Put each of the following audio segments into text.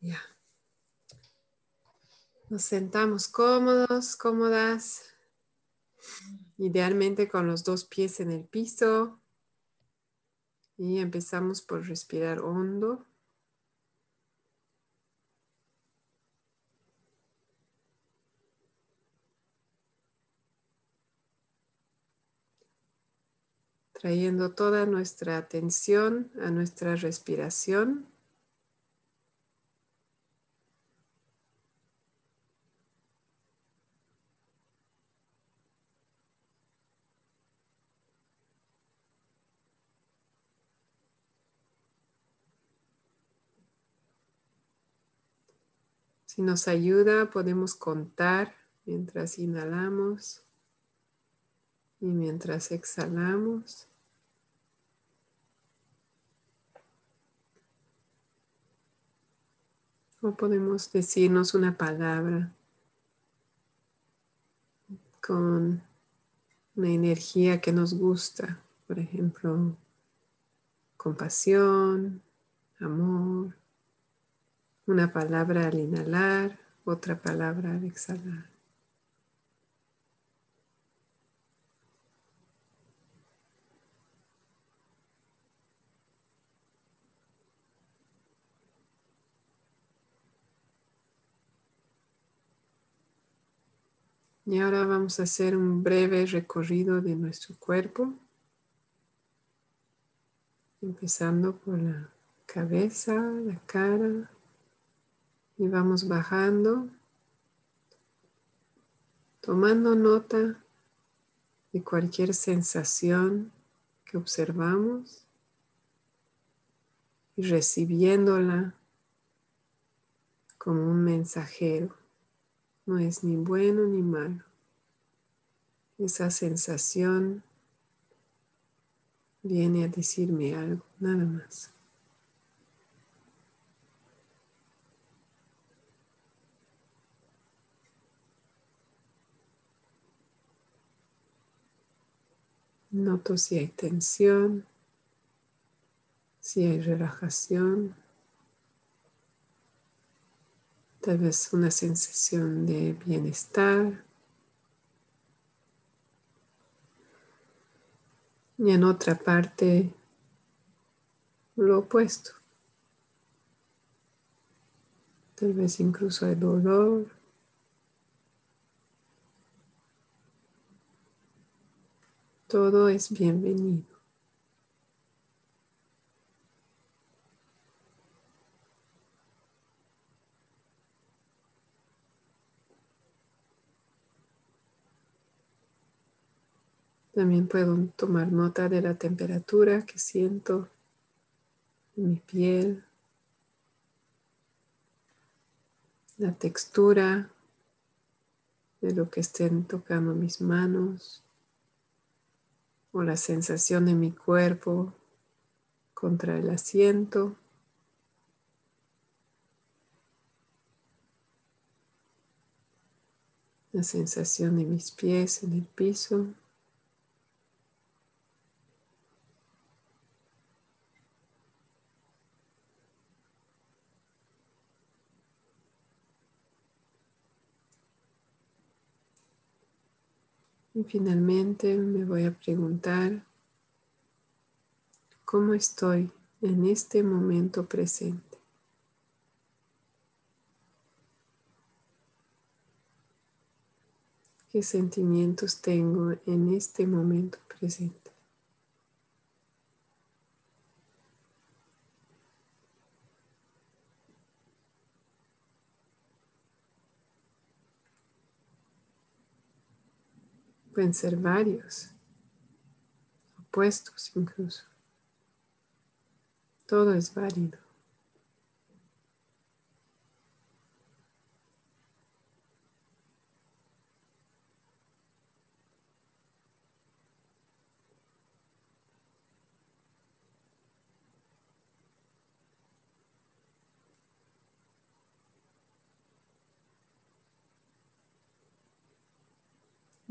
Ya. Nos sentamos cómodos, cómodas, idealmente con los dos pies en el piso. Y empezamos por respirar hondo. Trayendo toda nuestra atención a nuestra respiración. Si nos ayuda, podemos contar mientras inhalamos y mientras exhalamos. O podemos decirnos una palabra con una energía que nos gusta, por ejemplo, compasión, amor, una palabra al inhalar, otra palabra al exhalar. Y ahora vamos a hacer un breve recorrido de nuestro cuerpo, empezando por la cabeza, la cara, y vamos bajando, tomando nota de cualquier sensación que observamos y recibiéndola como un mensajero. No es ni bueno ni malo. Esa sensación viene a decirme algo, nada más. Noto si hay tensión, si hay relajación, tal vez una sensación de bienestar. Y en otra parte, lo opuesto. Tal vez incluso hay dolor. Todo es bienvenido. También puedo tomar nota de la temperatura que siento en mi piel, la textura de lo que estén tocando mis manos o la sensación de mi cuerpo contra el asiento. La sensación de mis pies en el piso. Y finalmente me voy a preguntar cómo estoy en este momento presente. ¿Qué sentimientos tengo en este momento presente? Pueden ser varios, opuestos incluso. Todo es válido.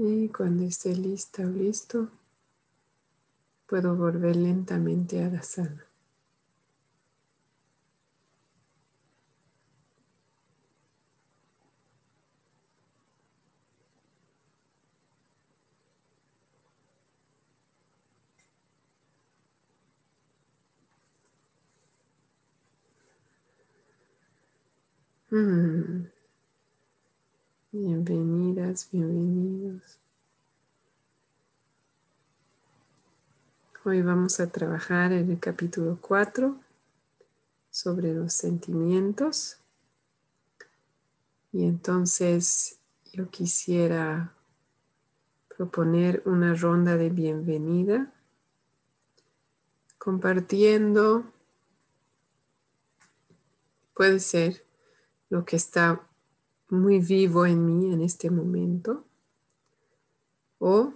Y cuando esté lista o listo, puedo volver lentamente a la sala. Mm. Bienvenidas, bienvenidos. Hoy vamos a trabajar en el capítulo 4 sobre los sentimientos. Y entonces yo quisiera proponer una ronda de bienvenida compartiendo, puede ser lo que está muy vivo en mí en este momento o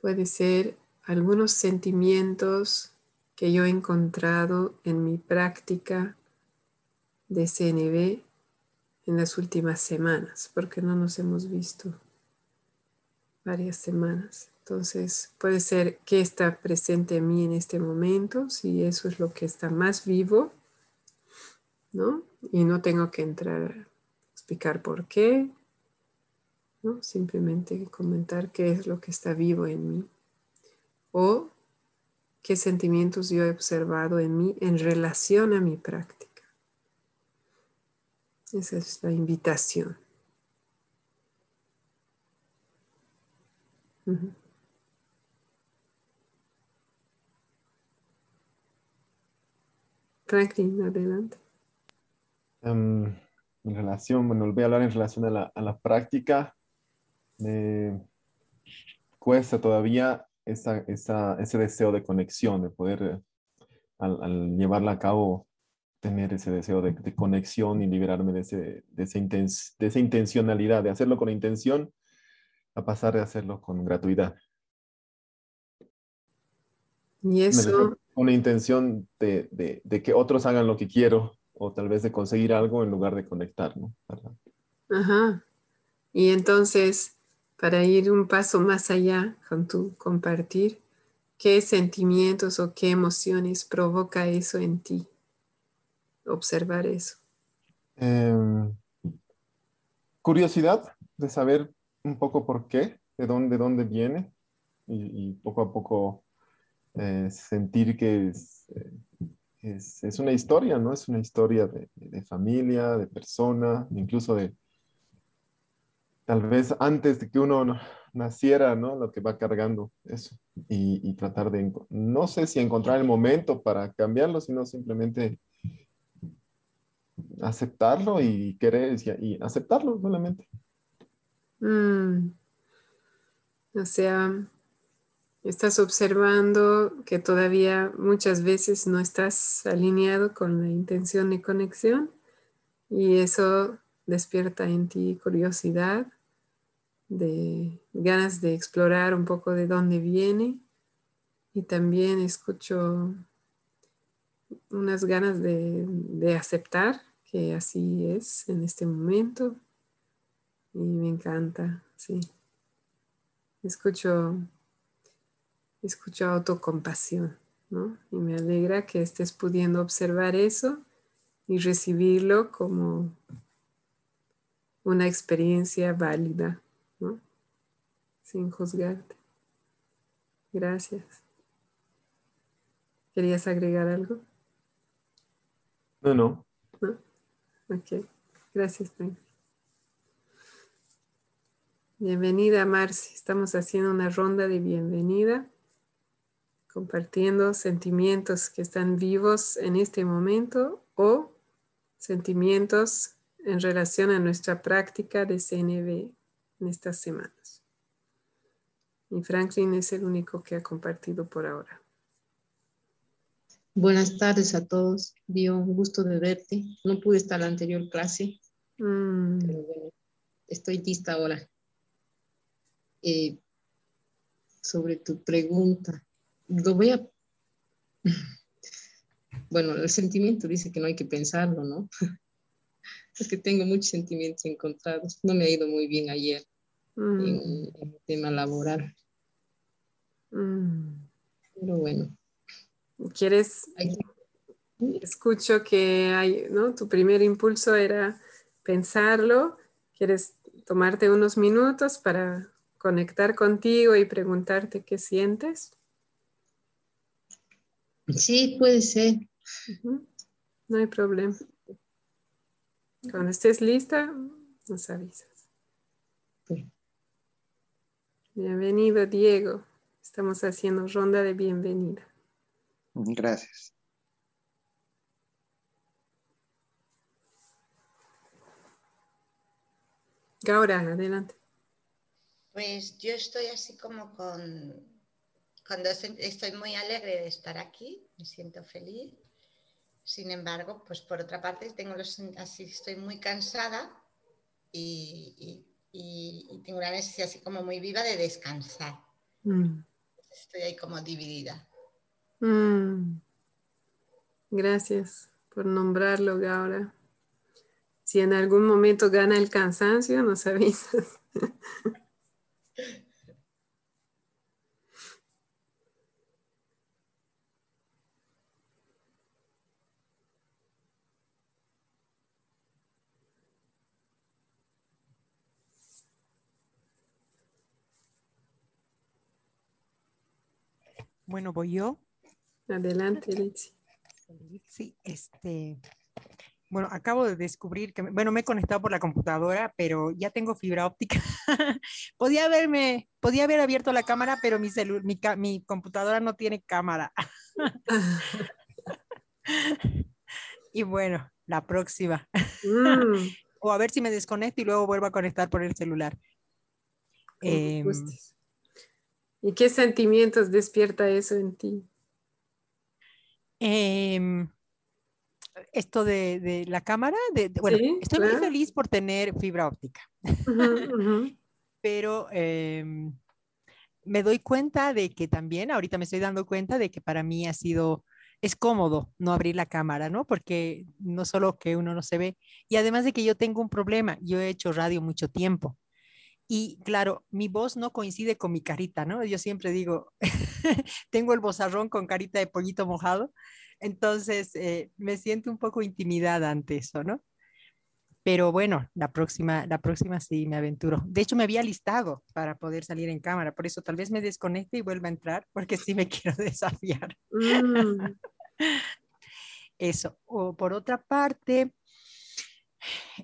puede ser algunos sentimientos que yo he encontrado en mi práctica de CNB en las últimas semanas, porque no nos hemos visto varias semanas. Entonces puede ser que está presente en mí en este momento, si eso es lo que está más vivo, ¿no? Y no tengo que entrar explicar por qué, ¿no? Simplemente comentar qué es lo que está vivo en mí. O qué sentimientos yo he observado en mí en relación a mi práctica. Esa es la invitación. Franklin, adelante. Em, en relación, bueno, voy a hablar en relación a la, a la práctica. Me cuesta todavía esa, esa, ese deseo de conexión, de poder, al, al, llevarla a cabo, tener ese deseo de, de conexión y liberarme de, ese, de, esa de esa intencionalidad, de hacerlo con intención, a pasar de hacerlo con gratuidad. Y eso... Una intención de, de, de, que otros hagan lo que quiero o tal vez de conseguir algo en lugar de conectar, ¿no? Ajá. Y entonces, para ir un paso más allá con tu compartir, ¿qué sentimientos o qué emociones provoca eso en ti? Observar eso. Eh, curiosidad de saber un poco por qué, de dónde, dónde viene y, y poco a poco eh, sentir que es, eh, es, es, una historia, ¿no? Es una historia de, de, familia, de persona, incluso de tal vez antes de que uno naciera, ¿no? Lo que va cargando eso y, y tratar de, no sé si encontrar el momento para cambiarlo, sino simplemente aceptarlo y querer y, aceptarlo solamente. Mm. O sea, Estás observando que todavía muchas veces no estás alineado con la intención de conexión y eso despierta en ti curiosidad, de ganas de explorar un poco de dónde viene y también escucho unas ganas de, de aceptar que así es en este momento y me encanta, sí. Escucho escucho autocompasión, ¿no? Y me alegra que estés pudiendo observar eso y recibirlo como una experiencia válida, ¿no? Sin juzgarte. Gracias. ¿Querías agregar algo? No, no. ¿No? Ok. Gracias, Frank. Bienvenida, Marci. Estamos haciendo una ronda de bienvenida compartiendo sentimientos que están vivos en este momento o sentimientos en relación a nuestra práctica de CNB en estas semanas. Y Franklin es el único que ha compartido por ahora. Buenas tardes a todos. Dio un gusto de verte. No pude estar en la anterior clase, mm. pero bueno, estoy lista ahora. Eh, sobre tu pregunta, lo voy a... Bueno, el sentimiento dice que no hay que pensarlo, ¿no? Es que tengo muchos sentimientos encontrados. No me ha ido muy bien ayer mm. en, en, el tema laboral. Mm. Pero bueno. ¿Quieres? Escucho que hay, ¿no? Tu primer impulso era pensarlo. ¿Quieres tomarte unos minutos para conectar contigo y preguntarte qué sientes? Sí, puede ser. No hay problema. Cuando estés lista, nos avisas. Bienvenido, Diego. Estamos haciendo ronda de bienvenida. Gracias. Gaura, adelante. Pues yo estoy así como con, cuando estoy muy alegre de estar aquí, me siento feliz. Sin embargo, pues por otra parte tengo los, así estoy muy cansada y, tengo una necesidad así como muy viva de descansar. Mm. Estoy ahí como dividida. Mm. Gracias por nombrarlo, Gaura. Si en algún momento gana el cansancio, nos avisas. Bueno, voy yo. Adelante, Litsi. Sí, este, bueno, acabo de descubrir que, bueno, me he conectado por la computadora, pero ya tengo fibra óptica. podía haberme, podía haber abierto la cámara, pero mi, mi, mi computadora no tiene cámara. y bueno, la próxima. Mm. o a ver si me desconecto y luego vuelvo a conectar por el celular. ¿Y qué sentimientos despierta eso en ti? Eh, esto de, la cámara, de, bueno, estoy muy feliz por tener fibra óptica, pero em, me doy cuenta de que también, ahorita me estoy dando cuenta de que para mí ha sido, es cómodo no abrir la cámara, ¿no? Porque no solo que uno no se ve, y además de que yo tengo un problema, yo he hecho radio mucho tiempo. Y claro, mi voz no coincide con mi carita, ¿no? Yo siempre digo, tengo el bozarrón con carita de pollito mojado, entonces, eh, me siento un poco intimidada ante eso, ¿no? Pero bueno, la próxima, la próxima sí me aventuro. De hecho, me había listado para poder salir en cámara, por eso tal vez me desconecte y vuelva a entrar, porque sí me quiero desafiar. Mm. Eso. O por otra parte,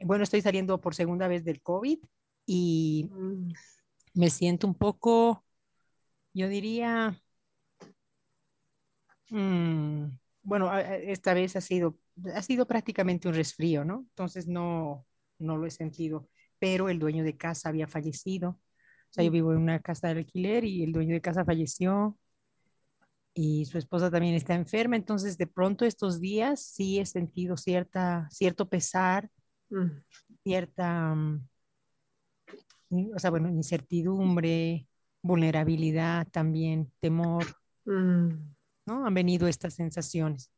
bueno, estoy saliendo por segunda vez del COVID y mm. me siento un poco, yo diría, mm, bueno, esta vez ha sido, ha sido prácticamente un resfrío, ¿no? Entonces no, no lo he sentido, pero el dueño de casa había fallecido. O sea, yo mm. vivo en una casa de alquiler y el dueño de casa falleció y su esposa también está enferma. Entonces, de pronto estos días sí he sentido cierta, cierto pesar, mm. cierta, o sea, bueno, incertidumbre, vulnerabilidad también, temor. Han venido estas sensaciones.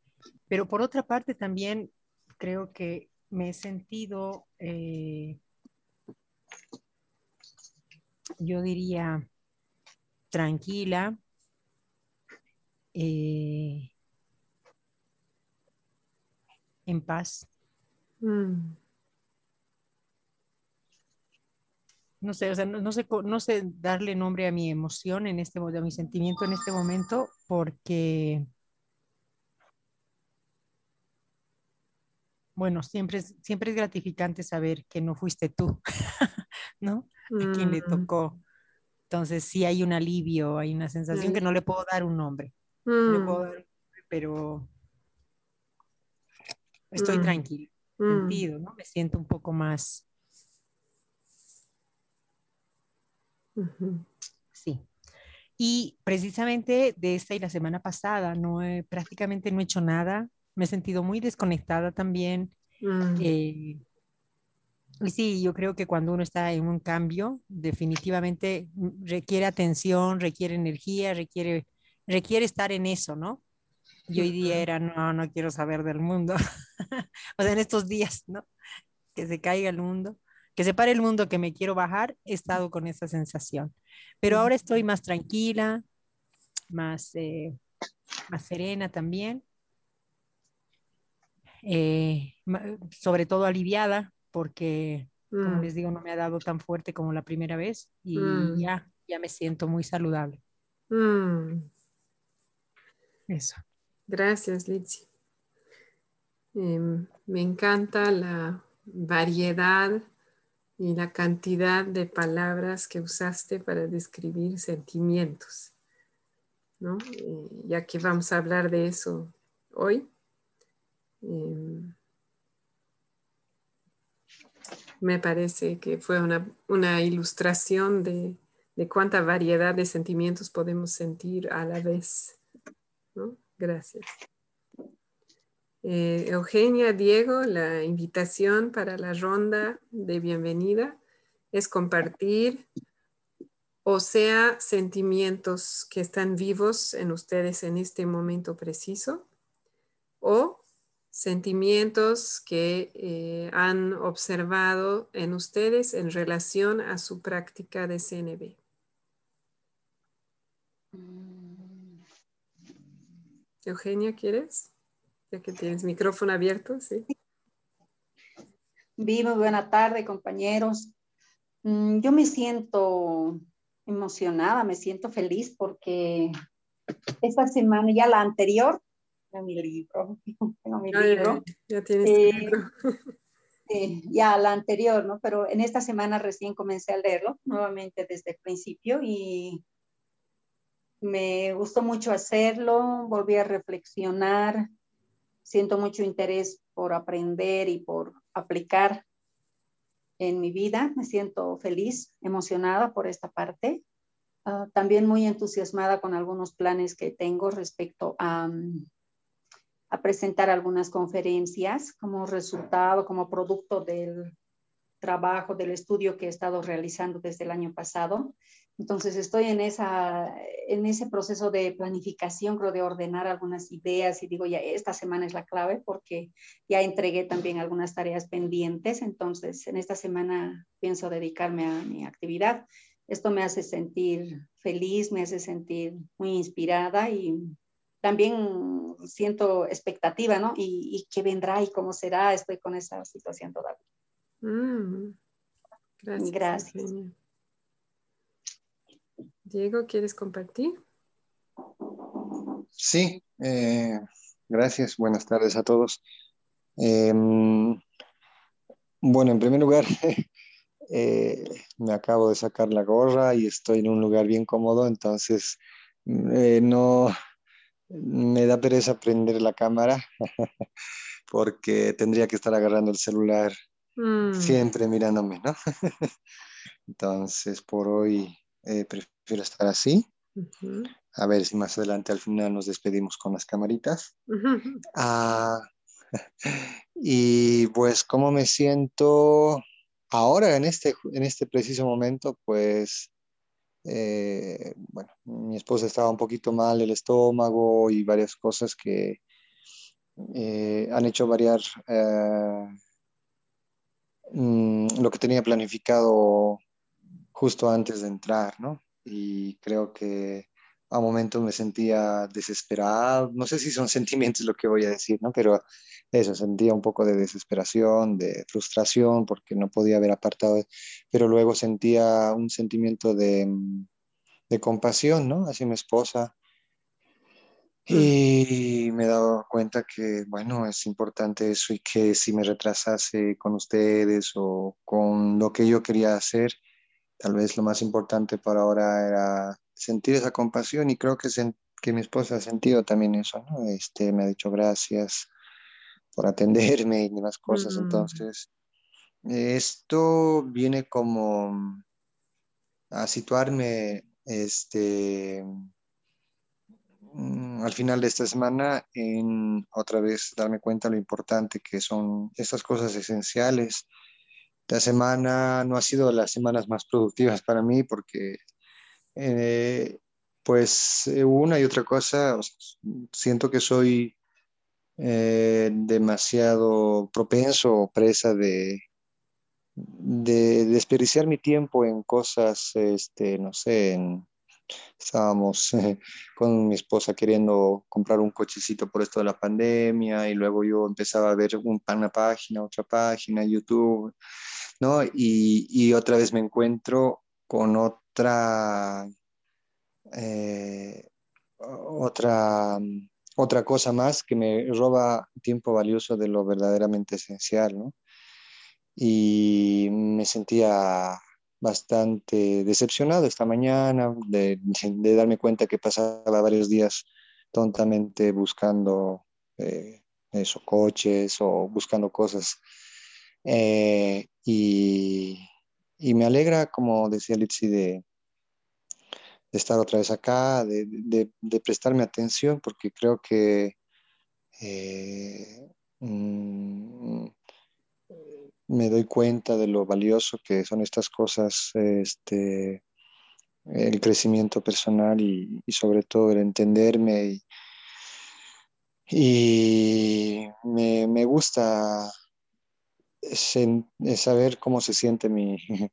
Pero por otra parte también creo que me he sentido, eh, yo diría, tranquila, eh, en paz. Mm. No sé, o sea, no, sé, no sé darle nombre a mi emoción en este, a mi sentimiento en este momento, porque, bueno, siempre es, siempre es gratificante saber que no fuiste tú, ¿no? A quien le mm. tocó. Entonces sí hay un alivio, hay una sensación que no le puedo dar un nombre, mm. pero estoy mm. tranquila, sentido, ¿no? Me siento un poco más Sí. Y precisamente de esta y la semana pasada, no he, prácticamente no he hecho nada. Me he sentido muy desconectada también. Mm. Eh, y sí, yo creo que cuando uno está en un cambio, definitivamente requiere atención, requiere energía, requiere, requiere estar en eso, ¿no? Y hoy día era, no, no quiero saber del mundo. o sea, en estos días, ¿no? Que se caiga el mundo que se pare el mundo, que me quiero bajar, he estado con esa sensación. Pero ahora estoy más tranquila, más, eh, más serena también, eh, sobre todo aliviada, porque, como mm. les digo, no me ha dado tan fuerte como la primera vez y mm. ya, ya me siento muy saludable. Mm. Eso. Gracias, Litsi. Em, me encanta la variedad y la cantidad de palabras que usaste para describir sentimientos. ¿no? Ya que vamos a hablar de eso hoy. Em, me parece que fue una, ilustración de, cuánta variedad de sentimientos podemos sentir a la vez. Gracias. Eh, Eugenia, Diego, la invitación para la ronda de bienvenida es compartir o sea sentimientos que están vivos en ustedes en este momento preciso o sentimientos que eh, han observado en ustedes en relación a su práctica de CNB. Mm. Eugenia, ¿quieres? Ya que tienes micrófono abierto, sí. Vivo, buena tarde, compañeros. Mm, yo me siento emocionada, me siento feliz porque esta semana, ya la anterior, tengo mi libro, tengo mi libro. Ya, tienes eh, libro. ya la anterior, ¿no? Pero en esta semana recién comencé a leerlo nuevamente desde el principio y me gustó mucho hacerlo, volví a reflexionar siento mucho interés por aprender y por aplicar en mi vida. Me siento feliz, emocionada por esta parte. Ah, también muy entusiasmada con algunos planes que tengo respecto a, a presentar algunas conferencias como resultado, como producto del trabajo, del estudio que he estado realizando desde el año pasado. Entonces estoy en, esa, en ese proceso de planificación, creo, de ordenar algunas ideas y digo, ya esta semana es la clave porque ya entregué también algunas tareas pendientes, entonces en esta semana pienso dedicarme a mi actividad. Esto me hace sentir feliz, me hace sentir muy inspirada y también siento expectativa, ¿no? Y, qué vendrá y cómo será, estoy con esa situación todavía. Mm, gracias. gracias. Diego, ¿quieres compartir? Sí, eh, gracias. Buenas tardes a todos. Em, bueno, en primer lugar, eh, me acabo de sacar la gorra y estoy en un lugar bien cómodo, entonces eh, no me da pereza prender la cámara porque tendría que estar agarrando el celular mm. siempre mirándome, ¿no? entonces, por hoy prefiero estar así. A ver si más adelante al final nos despedimos con las camaritas. Ah, y pues, ¿cómo me siento ahora en este, en este preciso momento? Pues, eh, bueno, mi esposa estaba un poquito mal el estómago y varias cosas que eh, han hecho variar eh, mm, lo que tenía planificado justo antes de entrar, ¿no? y creo que a momentos me sentía desesperado, no sé si son sentimientos lo que voy a decir, ¿no? Pero eso, sentía un poco de desesperación, de frustración, porque no podía haber apartado, pero luego sentía un sentimiento de, de compasión, ¿no? Hacia mi esposa. Mm. Y me he dado cuenta que, bueno, es importante eso y que si me retrasase con ustedes o con lo que yo quería hacer, tal vez lo más importante para ahora era sentir esa compasión y creo que, que mi esposa ha sentido también eso, ¿no? Este, me ha dicho gracias por atenderme y demás cosas. Mm. Entonces, esto viene como a situarme este, mm, al final de esta semana en otra vez darme cuenta lo importante que son estas cosas esenciales la semana no ha sido de las semanas más productivas para mí porque eh, pues eh, una y otra cosa, siento que soy eh, demasiado propenso o presa de, de desperdiciar mi tiempo en cosas, este, no sé, estábamos con mi esposa queriendo comprar un cochecito por esto de la pandemia y luego yo empezaba a ver una página, otra página, YouTube, ¿no? Y, otra vez me encuentro con otra, eh, otra, otra cosa más que me roba tiempo valioso de lo verdaderamente esencial, ¿no? y me sentía bastante decepcionado esta mañana de, darme cuenta que pasaba varios días tontamente buscando eh, coches o buscando cosas. Eh, y, me alegra, como decía Litsi, de, estar otra vez acá, de, prestarme atención, porque creo que eh, mm, me doy cuenta de lo valioso que son estas cosas, este, el crecimiento personal y, sobre todo el entenderme y, me, gusta saber cómo se siente mi,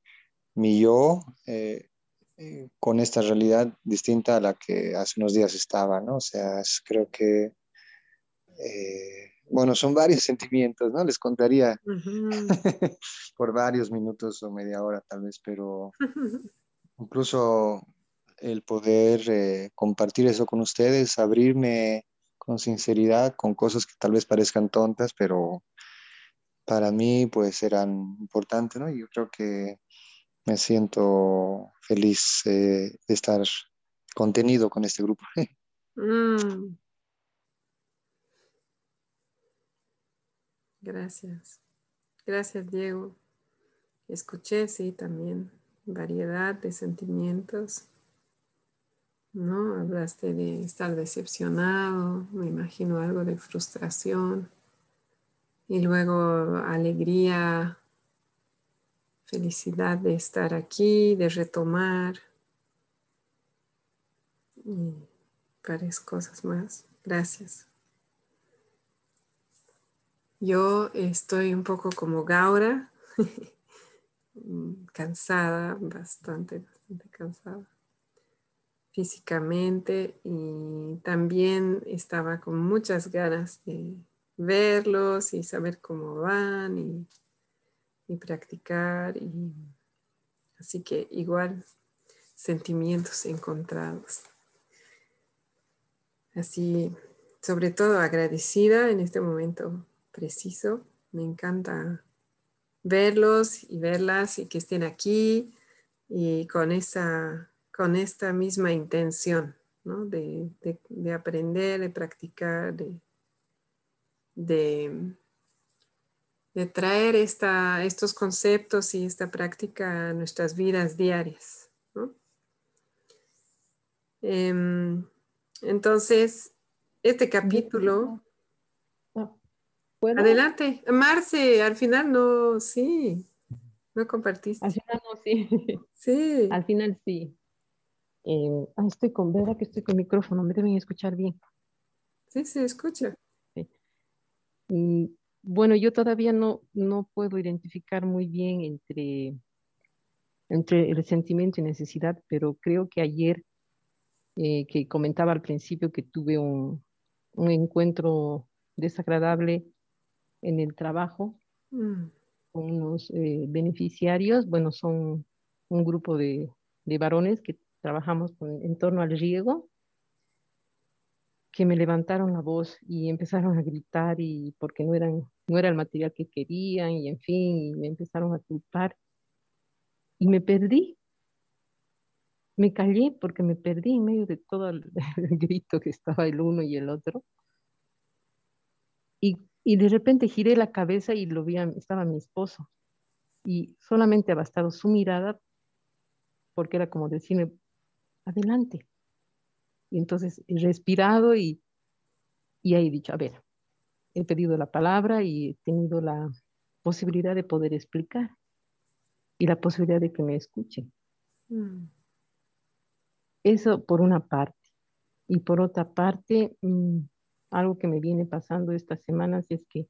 mi yo eh, eh, con esta realidad distinta a la que hace unos días estaba, ¿no? O sea, creo que eh, bueno, son varios sentimientos, ¿no? Les contaría por varios minutos o media hora tal vez, pero incluso el poder eh, compartir eso con ustedes, abrirme con sinceridad, con cosas que tal vez parezcan tontas, pero para mí pues eran importantes, ¿no? Y yo creo que me siento feliz eh, de estar contenido con este grupo. mm. Gracias. Gracias, Diego. Escuché, sí, también variedad de sentimientos. ¿No? Hablaste de estar decepcionado, me imagino algo de frustración y luego alegría, felicidad de estar aquí, de retomar y varias cosas más. Gracias. Yo estoy un poco como Gaura, cansada, bastante, bastante cansada físicamente y también estaba con muchas ganas de verlos y saber cómo van y, practicar y así que igual sentimientos encontrados. Así, sobre todo agradecida en este momento preciso. Me encanta verlos y verlas y que estén aquí y con, esa, con esta misma intención de, aprender, de practicar, de, de, traer esta, estos conceptos y esta práctica a nuestras vidas diarias. Em, entonces, este capítulo Adelante. Marce, al final no, sí, no compartiste. Al final no, sí. Sí. al final sí. Eh, estoy con, ¿verdad que estoy con micrófono? Me deben escuchar bien. Sí, se escucha. Bueno, yo todavía no, no puedo identificar muy bien entre, entre el sentimiento y necesidad, pero creo que ayer, eh, que comentaba al principio que tuve un, un encuentro desagradable en el trabajo mm. con unos eh, beneficiarios. Bueno, son un grupo de, de varones que trabajamos en torno al riego, que me levantaron la voz y empezaron a gritar y porque no, eran, no era el material que querían y en fin, y me empezaron a culpar. Y me perdí. Me callé porque me perdí en medio de todo el, el grito que estaba el uno y el otro. Y y de repente giré la cabeza y lo vi, estaba mi esposo. Y solamente ha bastado su mirada porque era como decirme, adelante. Y entonces he respirado y, y he dicho, a ver, he pedido la palabra y he tenido la posibilidad de poder explicar y la posibilidad de que me escuchen. Mm. Eso por una parte. Y por otra parte, mm, algo que me viene pasando estas semanas es que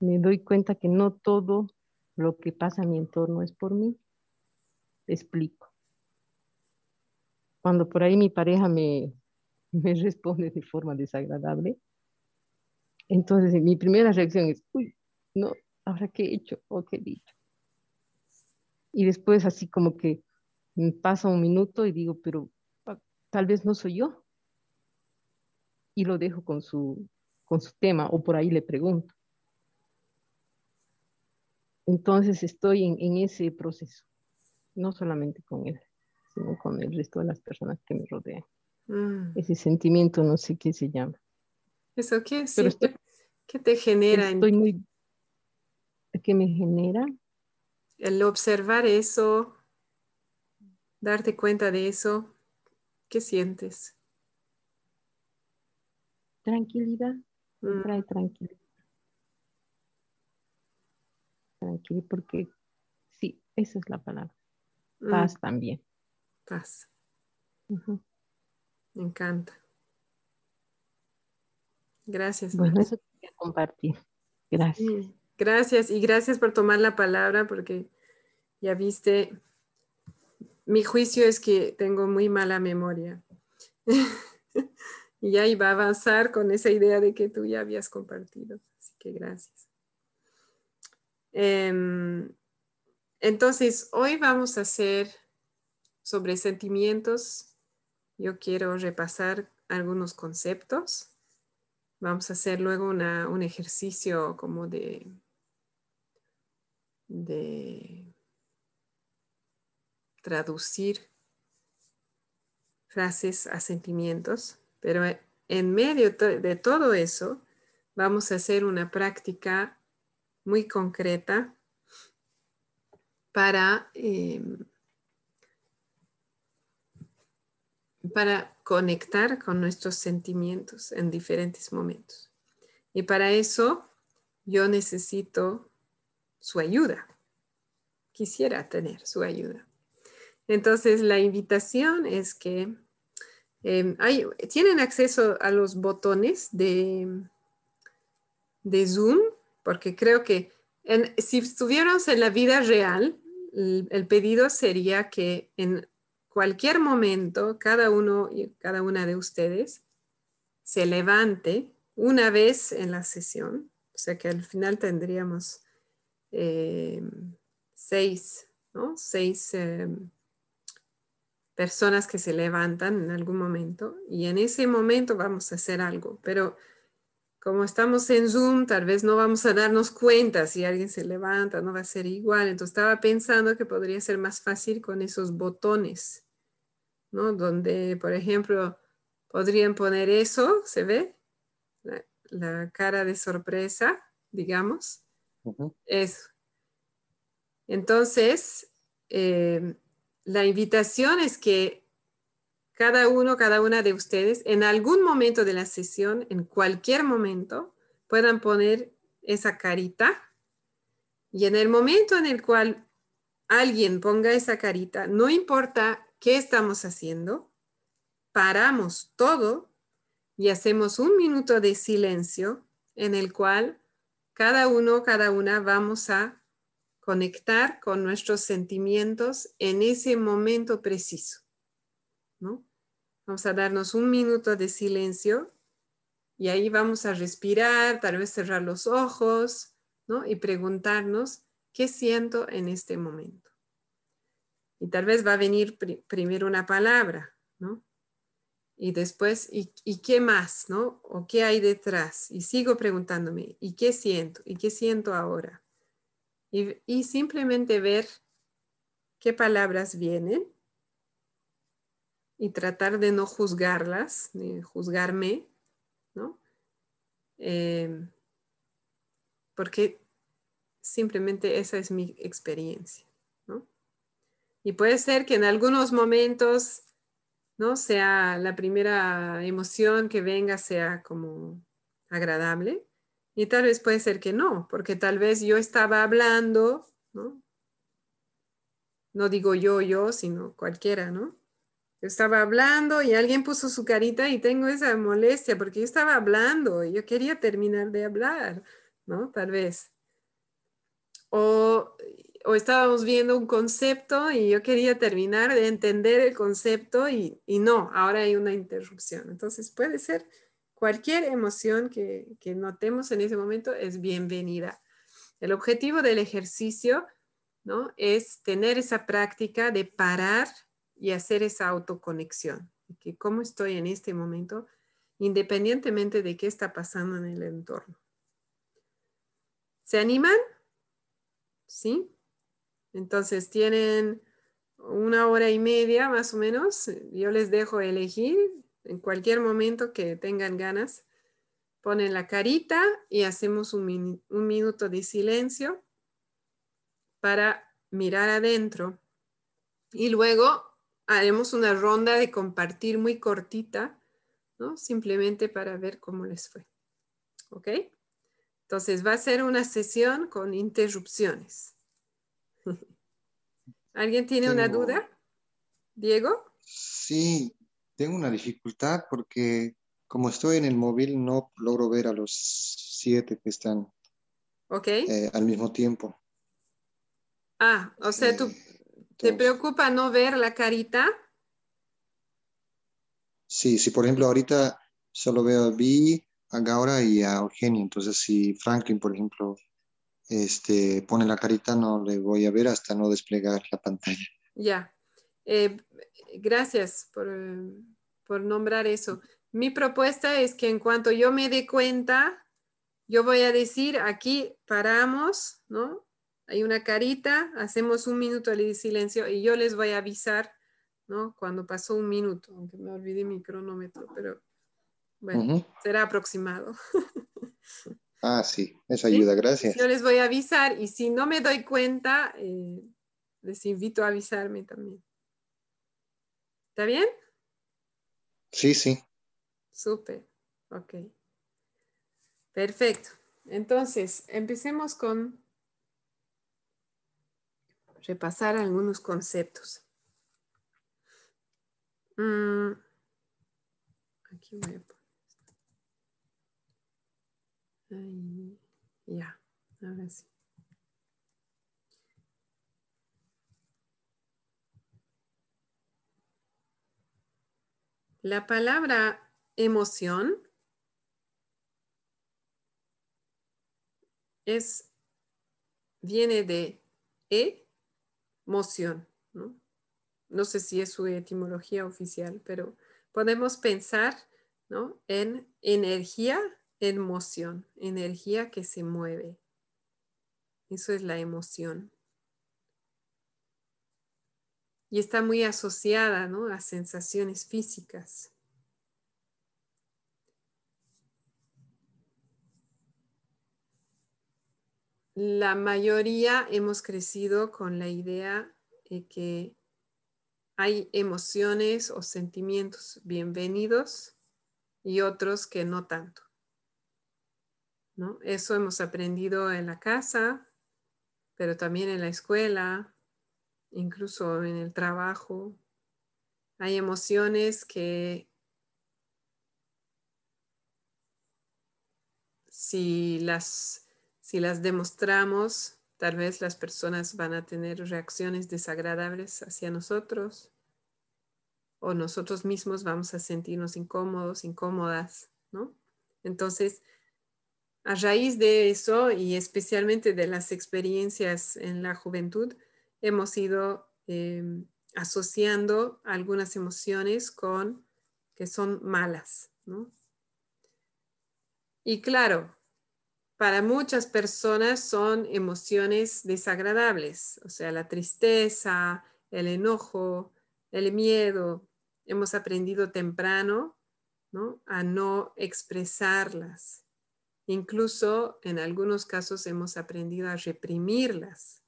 me doy cuenta que no todo lo que pasa en mi entorno es por mí. Te explico. Cuando por ahí mi pareja me, me responde de forma desagradable, entonces mi primera reacción es, uy, no, ahora qué he hecho o qué he dicho. Y después así como que pasa un minuto y digo, pero tal vez no soy yo y lo dejo con su, con su tema o por ahí le pregunto. entonces estoy en, ese proceso, no solamente con él, sino con el resto de las personas que me rodean. Mm. Ese sentimiento, no sé qué se llama. ¿Eso qué? Sí, ¿Qué te genera? Estoy muy... ¿Qué me genera? El observar eso, darte cuenta de eso, ¿qué sientes? Tranquilidad, mm. trae tranquilidad. Tranquilidad, porque sí, esa es la palabra. Mm. Paz. Me encanta. Gracias. Bueno, eso quería compartir. Gracias. gracias y gracias por tomar la palabra porque ya viste, mi juicio es que tengo muy mala memoria. y ya iba a avanzar con esa idea de que tú ya habías compartido. Así que gracias. Em, entonces, hoy vamos a hacer sobre sentimientos. Yo quiero repasar algunos conceptos. Vamos a hacer luego un ejercicio como de, de traducir frases a sentimientos, pero en medio de todo eso vamos a hacer una práctica muy concreta para, em, para conectar con nuestros sentimientos en diferentes momentos. Y para eso yo necesito su ayuda. Quisiera tener su ayuda. Entonces la invitación es que em, tienen acceso a los botones de, de Zoom, porque creo que si estuviéramos en la vida real, el pedido sería que en cualquier momento, cada uno y cada una de ustedes se levante una vez en la sesión, o sea que al final tendríamos eh, seis, ¿no? Seis eh, personas que se levantan en algún momento y en ese momento vamos a hacer algo, pero como estamos en Zoom, tal vez no vamos a darnos cuenta si alguien se levanta, no va a ser igual. Entonces estaba pensando que podría ser más fácil con esos botones, ¿no? Donde, por ejemplo, podrían poner eso, ¿se ve? La, cara de sorpresa, digamos. Eso. Entonces, eh, la invitación es que cada uno, cada una de ustedes, en algún momento de la sesión, en cualquier momento, puedan poner esa carita. Y en el momento en el cual alguien ponga esa carita, no importa qué estamos haciendo, paramos todo y hacemos un minuto de silencio en el cual cada uno, cada una vamos a conectar con nuestros sentimientos en ese momento preciso, Vamos a darnos un minuto de silencio y ahí vamos a respirar, tal vez cerrar los ojos, ¿no? Y preguntarnos, ¿qué siento en este momento? Y tal vez va a venir primero una palabra, ¿no? Y después, ¿y, qué más, no? ¿O qué hay detrás? Y sigo preguntándome, ¿y qué siento? ¿Y qué siento ahora? Y simplemente ver qué palabras vienen y tratar de no juzgarlas, ni juzgarme, ¿no? Eh, porque simplemente esa es mi experiencia, ¿no? Y puede ser que en algunos momentos, ¿no? Sea la primera emoción que venga sea como agradable y tal vez puede ser que no, porque tal vez yo estaba hablando, ¿no? No digo yo, yo, sino cualquiera, ¿no? Estaba hablando y alguien puso su carita y tengo esa molestia porque yo estaba hablando y yo quería terminar de hablar, ¿no? Tal vez. O, o estábamos viendo un concepto y yo quería terminar de entender el concepto y, y no, ahora hay una interrupción. Entonces puede ser cualquier emoción que, que notemos en ese momento es bienvenida. El objetivo del ejercicio ¿no? es tener esa práctica de parar y hacer esa autoconexión, que cómo estoy en este momento, independientemente de qué está pasando en el entorno. ¿Se animan? ¿sí? Entonces tienen una hora y media más o menos. Yo les dejo elegir en cualquier momento que tengan ganas. Ponen la carita y hacemos un, un minuto de silencio para mirar adentro. Y luego haremos una ronda de compartir muy cortita, ¿no? Simplemente para ver cómo les fue. ¿Ok? Entonces va a ser una sesión con interrupciones. ¿Alguien tiene una duda? Diego. Sí, tengo una dificultad porque como estoy en el móvil no logro ver a los siete que están okay. Eh, al mismo tiempo. Ah, o sea, ¿tú te preocupa no ver la carita? Sí, sí, por ejemplo, ahorita solo veo a Vi, a Gaura y a Eugenio. Entonces, si Franklin, por ejemplo, este, pone la carita, no le voy a ver hasta no desplegar la pantalla. Ya. Eh, gracias por, por nombrar eso. Mi propuesta es que en cuanto yo me dé cuenta, yo voy a decir aquí paramos, ¿no? Hay una carita, hacemos un minuto de silencio y yo les voy a avisar, ¿no? Cuando pasó un minuto, aunque me olvidé mi cronómetro, pero bueno, será aproximado. Ah, sí, eso ayuda, gracias. Yo les voy a avisar y si no me doy cuenta, eh, les invito a avisarme también. ¿Está bien? Sí, sí. Súper, ok. Perfecto. Entonces, empecemos con repasar algunos conceptos. Mm, aquí voy a poner. Ahí, ya, ahora sí. La palabra emoción es, viene de e, emoción, ¿no? No sé si es su etimología oficial, pero podemos pensar ¿no? en energía emoción, energía que se mueve. Eso es la emoción. Y está muy asociada ¿no? a sensaciones físicas. La mayoría hemos crecido con la idea de que hay emociones o sentimientos bienvenidos y otros que no tanto. Eso hemos aprendido en la casa, pero también en la escuela, incluso en el trabajo. Hay emociones que si las, si las demostramos, tal vez las personas van a tener reacciones desagradables hacia nosotros o nosotros mismos vamos a sentirnos incómodos, incómodas, ¿no? Entonces, a raíz de eso y especialmente de las experiencias en la juventud, hemos ido em, asociando algunas emociones con que son malas. Y claro, para muchas personas son emociones desagradables, o sea, la tristeza, el enojo, el miedo. Hemos aprendido temprano a no expresarlas Incluso en algunos casos hemos aprendido a reprimirlas,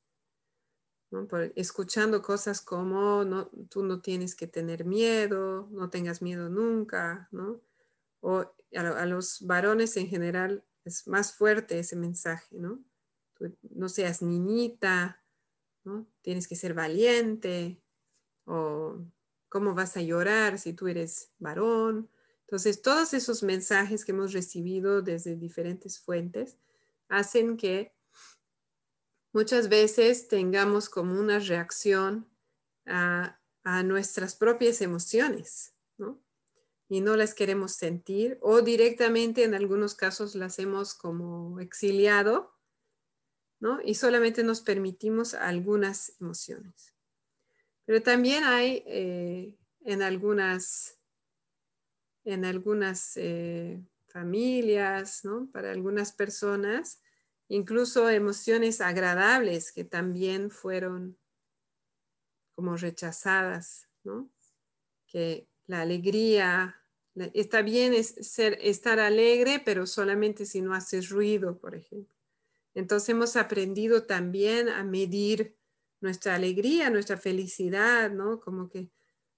escuchando cosas como no, tú no tienes que tener miedo, no tengas miedo nunca, ¿no? O a, los varones en general es más fuerte ese mensaje, ¿no? no seas niñita, ¿no? Tienes que ser valiente, o cómo vas a llorar si tú eres varón, entonces, todos esos mensajes que hemos recibido desde diferentes fuentes hacen que muchas veces tengamos como una reacción a, nuestras propias emociones, ¿no? Y no las queremos sentir o directamente en algunos casos las hemos como exiliado, ¿no? Y solamente nos permitimos algunas emociones. Pero también hay eh, en algunas en algunas eh, familias, ¿no? Para algunas personas, incluso emociones agradables que también fueron como rechazadas, ¿no? Que la alegría, está bien ser, estar alegre, pero solamente si no haces ruido, por ejemplo. Entonces hemos aprendido también a medir nuestra alegría, nuestra felicidad, ¿no? Como que,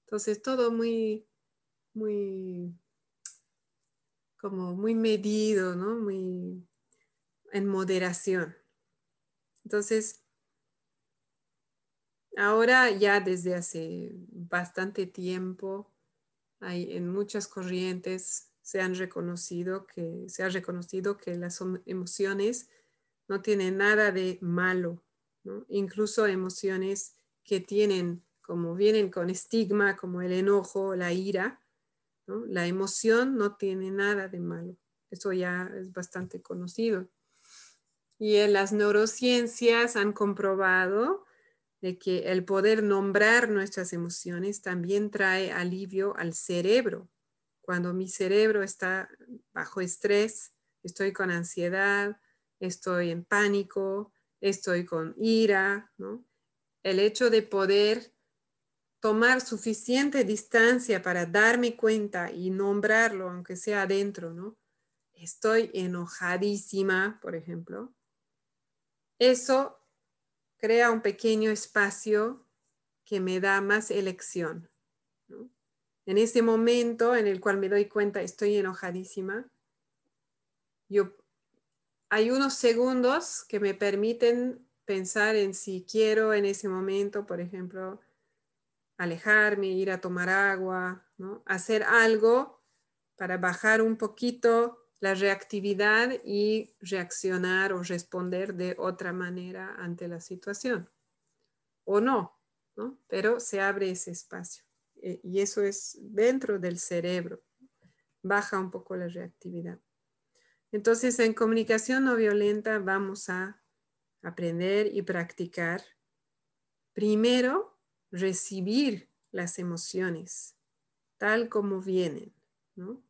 entonces todo muy, muy, como muy medido, ¿no? Muy en moderación. Entonces, ahora ya desde hace bastante tiempo, hay en muchas corrientes se han reconocido que se ha reconocido que las emociones no tienen nada de malo, incluso emociones que tienen como vienen con estigma como el enojo, la ira, la emoción no tiene nada de malo. Eso ya es bastante conocido. Y en las neurociencias han comprobado que el poder nombrar nuestras emociones también trae alivio al cerebro. Cuando mi cerebro está bajo estrés, estoy con ansiedad, estoy en pánico, estoy con ira, ¿no? El hecho de poder tomar suficiente distancia para darme cuenta y nombrarlo, aunque sea adentro, ¿no? Estoy enojadísima, por ejemplo. Eso crea un pequeño espacio que me da más elección. En ese momento en el cual me doy cuenta estoy enojadísima, yo hay unos segundos que me permiten pensar en si quiero en ese momento, por ejemplo, alejarme, ir a tomar agua, hacer algo para bajar un poquito la reactividad y reaccionar o responder de otra manera ante la situación. O no, ¿no? pero se abre ese espacio. Eh, y eso es dentro del cerebro. Baja un poco la reactividad. Entonces, en comunicación no violenta vamos a aprender y practicar. Primero, recibir las emociones tal como vienen. ¿no?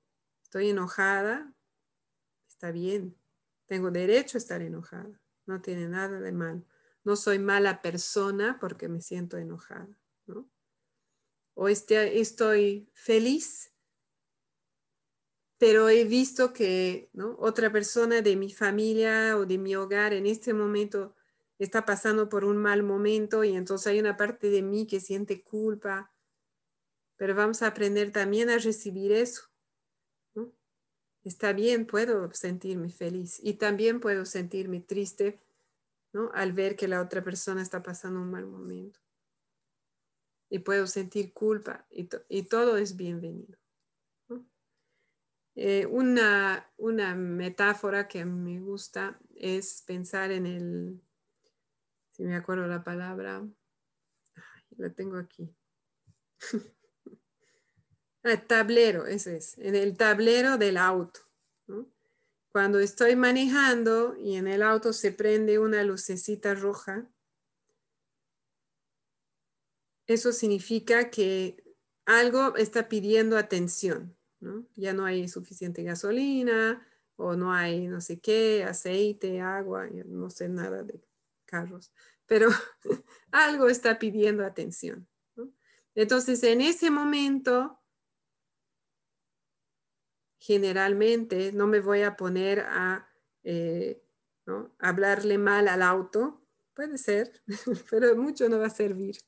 Estoy enojada, está bien. Tengo derecho a estar enojada. No tiene nada de malo. No soy mala persona porque me siento enojada. ¿no? O este, estoy feliz pero he visto que otra persona de mi familia o de mi hogar en este momento está pasando por un mal momento y entonces hay una parte de mí que siente culpa, pero vamos a aprender también a recibir eso. Está bien, puedo sentirme feliz y también puedo sentirme triste al ver que la otra persona está pasando un mal momento. Y puedo sentir culpa y todo es bienvenido. Eh, una, metáfora que me gusta es pensar en el, si me acuerdo la palabra, la tengo aquí. el tablero, ese es, en el tablero del auto. Cuando estoy manejando y en el auto se prende una lucecita roja, eso significa que algo está pidiendo atención. Ya no hay suficiente gasolina o no hay no sé qué, aceite, agua, no sé nada de carros, pero algo está pidiendo atención. Entonces, en ese momento, generalmente no me voy a poner a eh, hablarle mal al auto, puede ser, pero mucho no va a servir.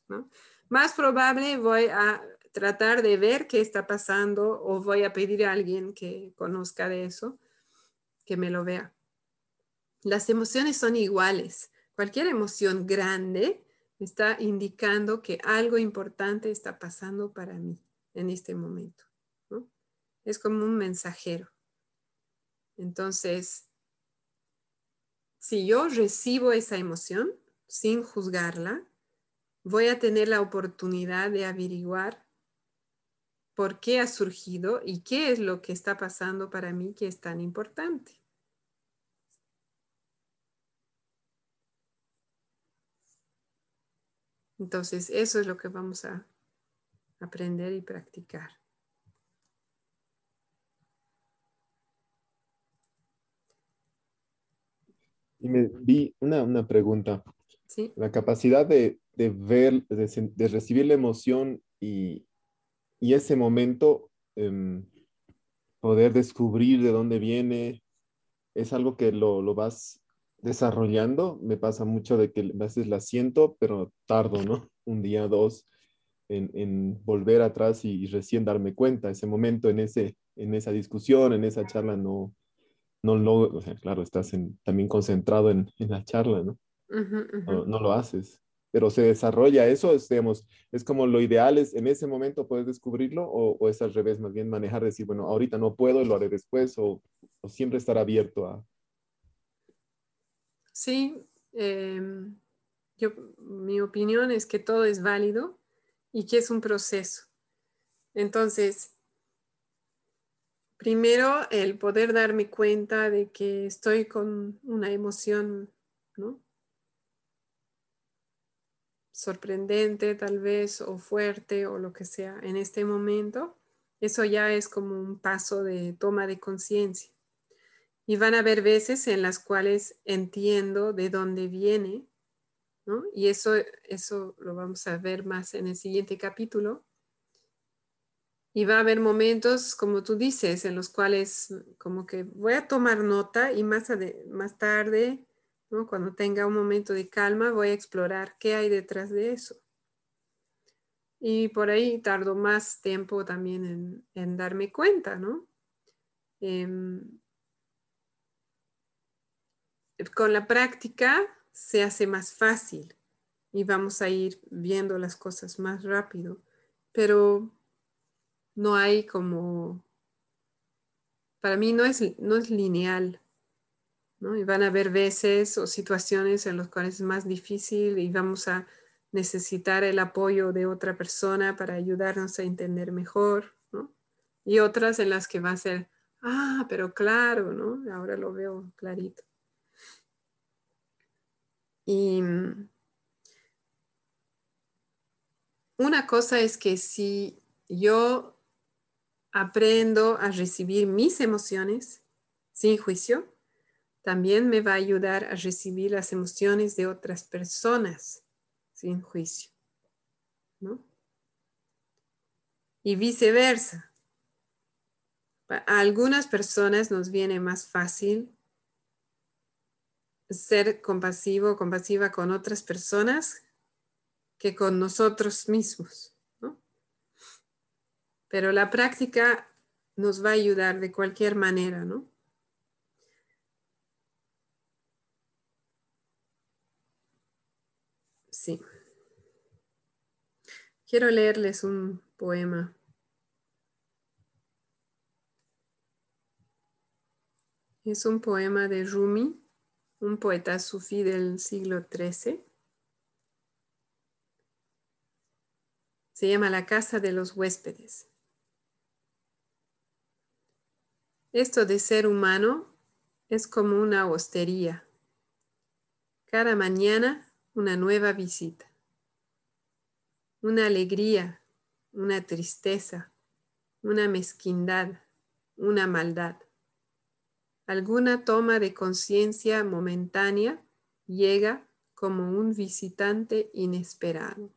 Más probable voy a tratar de ver qué está pasando o voy a pedir a alguien que conozca de eso, que me lo vea. Las emociones son iguales. Cualquier emoción grande está indicando que algo importante está pasando para mí en este momento. Es como un mensajero. Entonces, si yo recibo esa emoción sin juzgarla, voy a tener la oportunidad de averiguar por qué ha surgido y qué es lo que está pasando para mí que es tan importante. Entonces, eso es lo que vamos a aprender y practicar. Y me vi una, pregunta. ¿Sí? La capacidad de, ver, de, recibir la emoción y, ese momento, em, poder descubrir de dónde viene, es algo que lo, lo, vas desarrollando. Me pasa mucho de que a veces la siento, pero tardo, ¿no? Un día, dos, en, volver atrás y, recién darme cuenta. Ese momento, en, ese, en esa discusión, en esa charla, no, no lo, o sea, claro, estás también concentrado en, la charla, ¿no? ¿no? lo haces. Pero se desarrolla eso, es, digamos, es como lo ideal es en ese momento puedes descubrirlo o, o es al revés, más bien manejar, decir, bueno, ahorita no puedo, lo haré después o, o siempre estar abierto a... Sí, em, yo, mi opinión es que todo es válido y que es un proceso. Entonces, primero el poder darme cuenta de que estoy con una emoción, ¿no? sorprendente tal vez o fuerte o lo que sea en este momento, eso ya es como un paso de toma de conciencia. Y van a haber veces en las cuales entiendo de dónde viene y eso, eso lo vamos a ver más en el siguiente capítulo. Y va a haber momentos, como tú dices, en los cuales como que voy a tomar nota y más, más tarde, cuando tenga un momento de calma, voy a explorar qué hay detrás de eso. Y por ahí tardo más tiempo también en, darme cuenta, ¿no? Em, con la práctica se hace más fácil y vamos a ir viendo las cosas más rápido, pero no hay como, para mí no es, no es lineal, ¿no? Y van a haber veces o situaciones en las cuales es más difícil y vamos a necesitar el apoyo de otra persona para ayudarnos a entender mejor, ¿no? Y otras en las que va a ser, ah, pero claro, ¿no? Ahora lo veo clarito. Y mm, una cosa es que si yo aprendo a recibir mis emociones sin juicio, también me va a ayudar a recibir las emociones de otras personas sin juicio. ¿no? Y viceversa. A algunas personas nos viene más fácil ser compasivo o compasiva con otras personas que con nosotros mismos. Pero la práctica nos va a ayudar de cualquier manera, ¿no? Sí. Quiero leerles un poema. Es un poema de Rumi un poeta sufí del siglo XIII. Se llama La Casa de los Huéspedes. Esto de ser humano es como una hostería. Cada mañana una nueva visita. Una alegría, una tristeza, una mezquindad, una maldad alguna toma de conciencia momentánea llega como un visitante inesperado.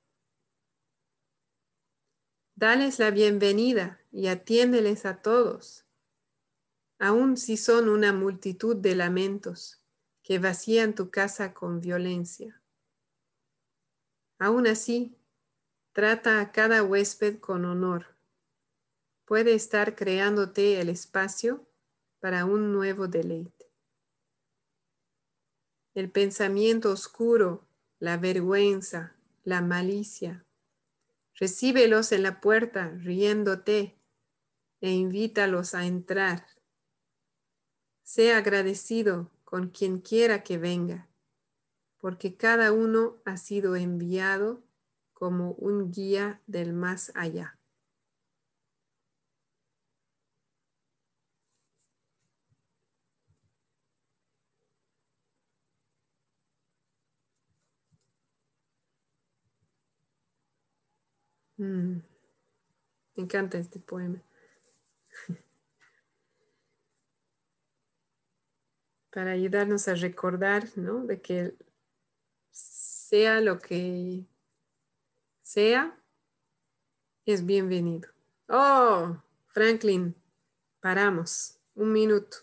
Dales la bienvenida y atiéndeles a todos, aun si son una multitud de lamentos que vacían tu casa con violencia. Aún así, trata a cada huésped con honor. Puede estar creándote el espacio para un nuevo deleite. El pensamiento oscuro, la vergüenza, la malicia. Recíbelos en la puerta riéndote e invítalos a entrar. Sea agradecido con quien quiera que venga, porque cada uno ha sido enviado como un guía del más allá. Mm. Me encanta este poema. Para ayudarnos a recordar, ¿no? De que sea lo que sea, es bienvenido. Oh, Franklin, paramos. Un minuto.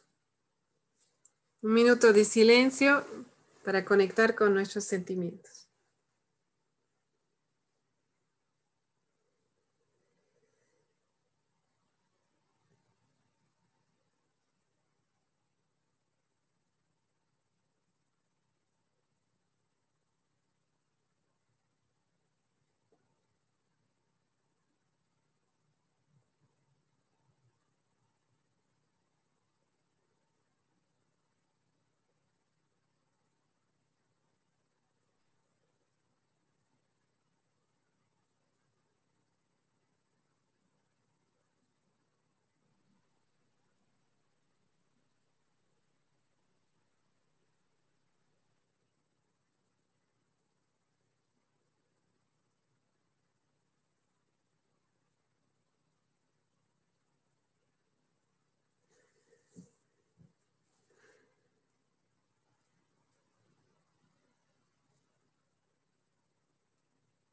Un minuto de silencio para conectar con nuestros sentimientos.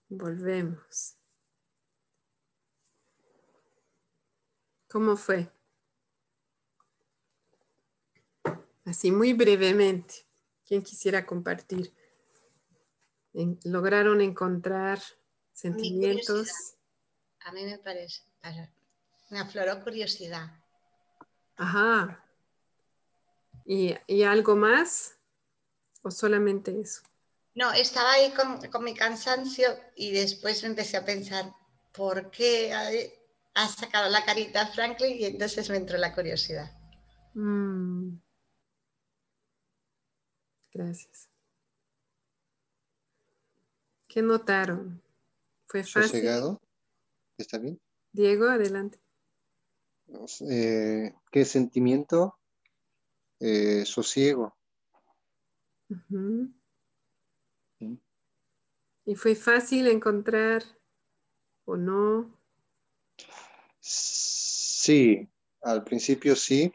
Volvemos. ¿Cómo fue? Así muy brevemente, ¿quién quisiera compartir? ¿Lograron encontrar sentimientos? A mí me parece, me afloró curiosidad. Ajá. ¿Y, ¿Y algo más? ¿O solamente eso? No, estaba ahí con, mi cansancio y después me empecé a pensar, ¿por qué ha, sacado la carita Franklin? Y entonces me entró la curiosidad. Mm. Gracias. ¿Qué notaron? ¿Fue fácil? ¿Sosegado? ¿Está bien? Diego, adelante. Eh, ¿Qué sentimiento? Eh, sosiego. ¿Y fue fácil encontrar o no? Sí, al principio sí,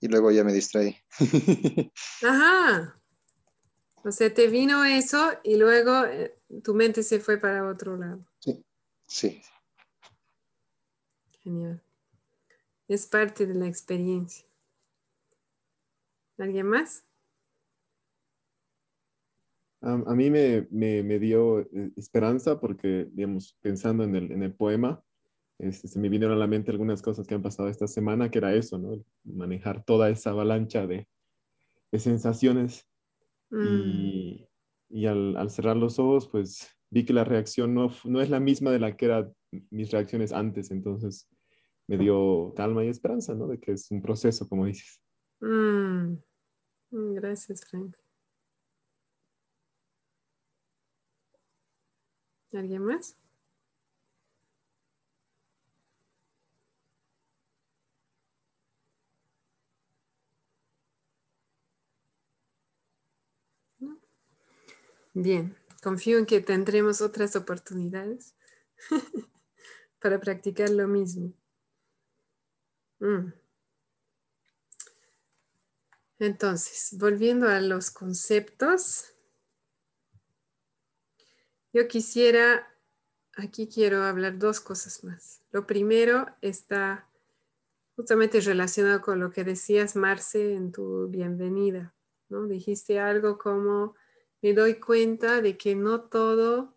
y luego ya me distraí. Ajá. O sea, te vino eso y luego eh, tu mente se fue para otro lado. Sí, sí. Genial. Es parte de la experiencia. ¿Alguien más? A, mí me, me, dio eh, esperanza porque, digamos, pensando en el, en el poema, este, se me vinieron a la mente algunas cosas que han pasado esta semana, que era eso, ¿no? Manejar toda esa avalancha de, de sensaciones. Y, mm. y al, al, cerrar los ojos, pues vi que la reacción no, no es la misma de la que eran mis reacciones antes, entonces me dio calma y esperanza, ¿no? De que es un proceso, como dices. Mm. Gracias, Frank. ¿Alguien más? Bien, confío en que tendremos otras oportunidades para practicar lo mismo. Mm. Entonces, volviendo a los conceptos, yo quisiera, aquí quiero hablar dos cosas más. Lo primero está justamente relacionado con lo que decías, Marce, en tu bienvenida, ¿no? Dijiste algo como, me doy cuenta de que no todo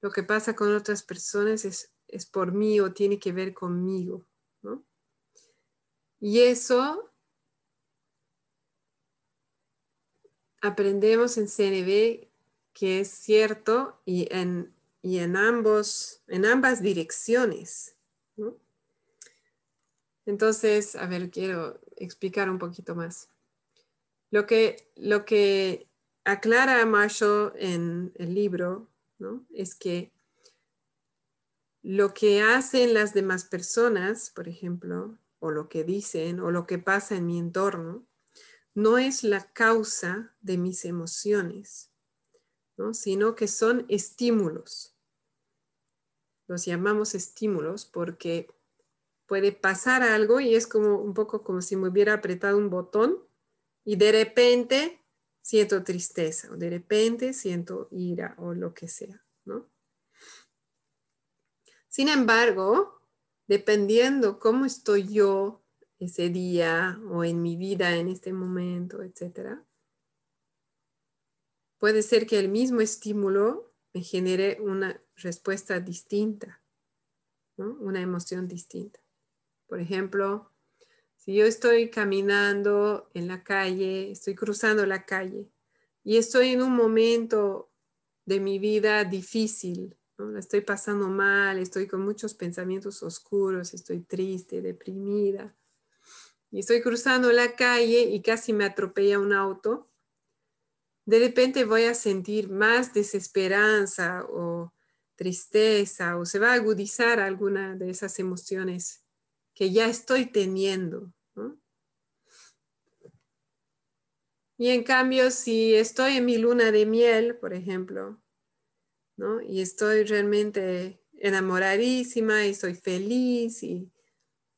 lo que pasa con otras personas es, es por mí o tiene que ver conmigo, ¿no? Y eso aprendemos en CNB que es cierto y en, y en, ambos, en ambas direcciones. Entonces, a ver, quiero explicar un poquito más. Lo que, lo que aclara Marshall en el libro ¿no? es que lo que hacen las demás personas, por ejemplo, o lo que dicen, o lo que pasa en mi entorno, no es la causa de mis emociones, sino que son estímulos. Los llamamos estímulos porque puede pasar algo y es como un poco como si me hubiera apretado un botón Y de repente siento tristeza o de repente siento ira o lo que sea, ¿no? Sin embargo, dependiendo cómo estoy yo ese día o en mi vida en este momento, etcétera, puede ser que el mismo estímulo me genere una respuesta distinta, una emoción distinta. Por ejemplo, si yo estoy caminando en la calle, estoy cruzando la calle y estoy en un momento de mi vida difícil, la estoy pasando mal, estoy con muchos pensamientos oscuros, estoy triste, deprimida, y estoy cruzando la calle y casi me atropella un auto, de repente voy a sentir más desesperanza o tristeza o se va a agudizar alguna de esas emociones que ya estoy teniendo. Y en cambio, si estoy en mi luna de miel, por ejemplo, ¿no? y estoy realmente enamoradísima y estoy feliz y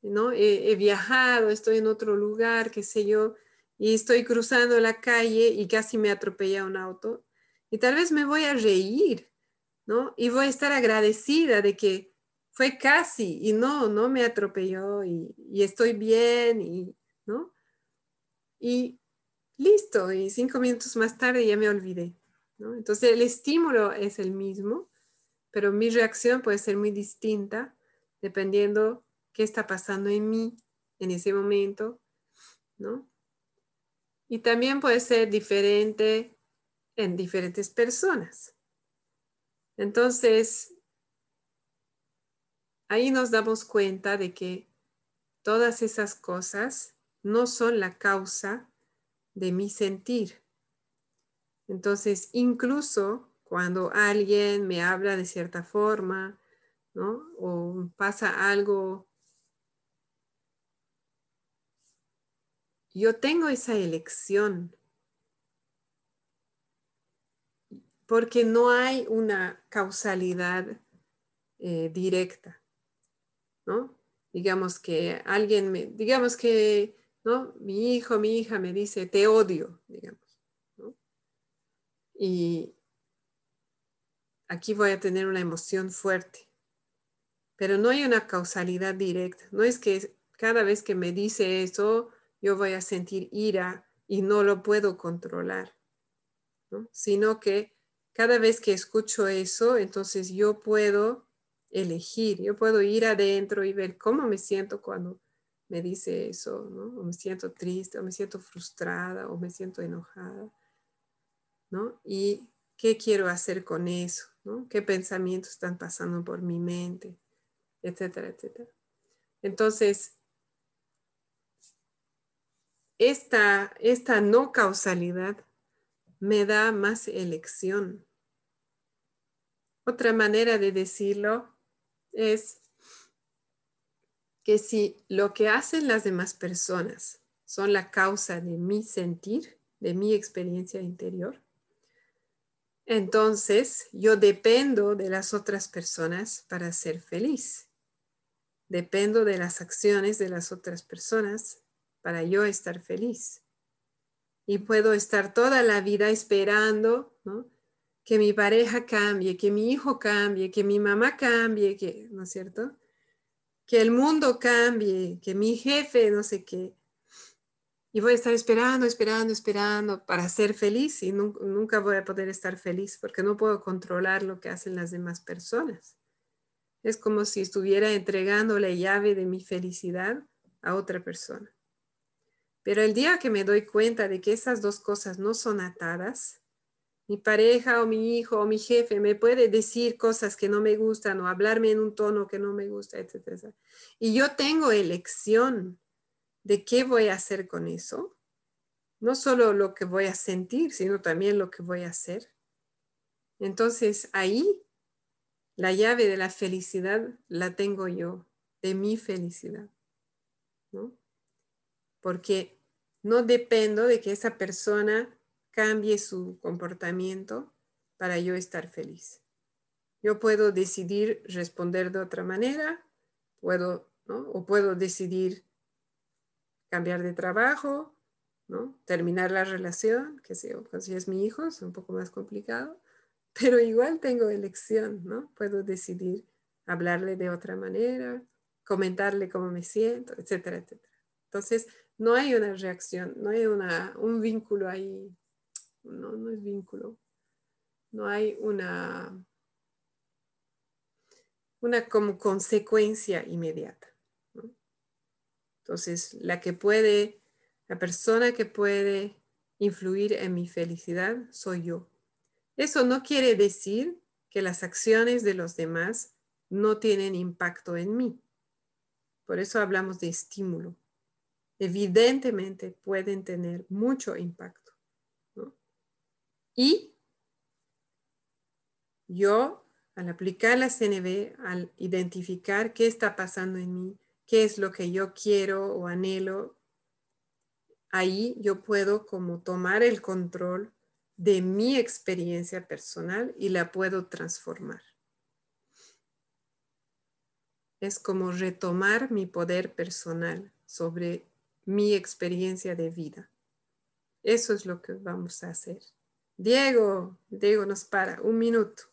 ¿no? he, viajado, estoy en otro lugar, qué sé yo, y estoy cruzando la calle y casi me atropella un auto, y tal vez me voy a reír, ¿no? Y voy a estar agradecida de que fue casi y no, no me atropelló y, estoy bien y, ¿no? Y listo, y cinco minutos más tarde ya me olvidé, ¿no? Entonces el estímulo es el mismo, pero mi reacción puede ser muy distinta dependiendo qué está pasando en mí en ese momento, ¿no? Y también puede ser diferente en diferentes personas. Entonces, ahí nos damos cuenta de que todas esas cosas no son la causa de mi sentir. Entonces, incluso cuando alguien me habla de cierta forma, ¿no? O pasa algo yo tengo esa elección porque no hay una causalidad eh, directa, ¿no? Digamos que alguien me, digamos que, ¿no? Mi hijo, mi hija me dice, te odio, digamos. Y aquí voy a tener una emoción fuerte, pero no hay una causalidad directa, no es que cada vez que me dice eso, yo voy a sentir ira y no lo puedo controlar, sino que cada vez que escucho eso, entonces yo puedo elegir, yo puedo ir adentro y ver cómo me siento cuando me dice eso, ¿no? O me siento triste, o me siento frustrada, o me siento enojada, ¿no? Y qué quiero hacer con eso, ¿no? ¿Qué pensamientos están pasando por mi mente, etcétera, etcétera. Entonces, esta, esta no causalidad me da más elección. Otra manera de decirlo es que si lo que hacen las demás personas son la causa de mi sentir, de mi experiencia interior, entonces yo dependo de las otras personas para ser feliz. Dependo de las acciones de las otras personas para yo estar feliz. Y puedo estar toda la vida esperando que mi pareja cambie, que mi hijo cambie, que mi mamá cambie, que, ¿no es cierto? Que el mundo cambie, que mi jefe, no sé qué. Y voy a estar esperando, esperando, esperando para ser feliz y nunca voy a poder estar feliz porque no puedo controlar lo que hacen las demás personas. Es como si estuviera entregando la llave de mi felicidad a otra persona. Pero el día que me doy cuenta de que esas dos cosas no son atadas, mi pareja o mi hijo o mi jefe me puede decir cosas que no me gustan o hablarme en un tono que no me gusta, etc. Y yo tengo elección de qué voy a hacer con eso. No solo lo que voy a sentir, sino también lo que voy a hacer. Entonces ahí la llave de la felicidad la tengo yo, de mi felicidad. ¿no? Porque no dependo de que esa persona cambie su comportamiento para yo estar feliz. Yo puedo decidir responder de otra manera, puedo, ¿no? O puedo decidir cambiar de trabajo, ¿no? Terminar la relación, que si, si es mi hijo, es un poco más complicado, pero igual tengo elección, ¿no? Puedo decidir hablarle de otra manera, comentarle cómo me siento, etcétera, etcétera. Entonces, no hay una reacción, no hay una, un vínculo ahí, no, no es vínculo, no hay una, una como consecuencia inmediata. Entonces, la que puede, la persona que puede influir en mi felicidad soy yo. Eso no quiere decir que las acciones de los demás no tienen impacto en mí. Por eso hablamos de estímulo. Evidentemente pueden tener mucho impacto. Y yo, al aplicar la CNV, al identificar qué está pasando en mí, qué es lo que yo quiero o anhelo, ahí yo puedo como tomar el control de mi experiencia personal y la puedo transformar. Es como retomar mi poder personal sobre mi experiencia de vida. Eso es lo que vamos a hacer. Diego, Diego nos para, un minuto.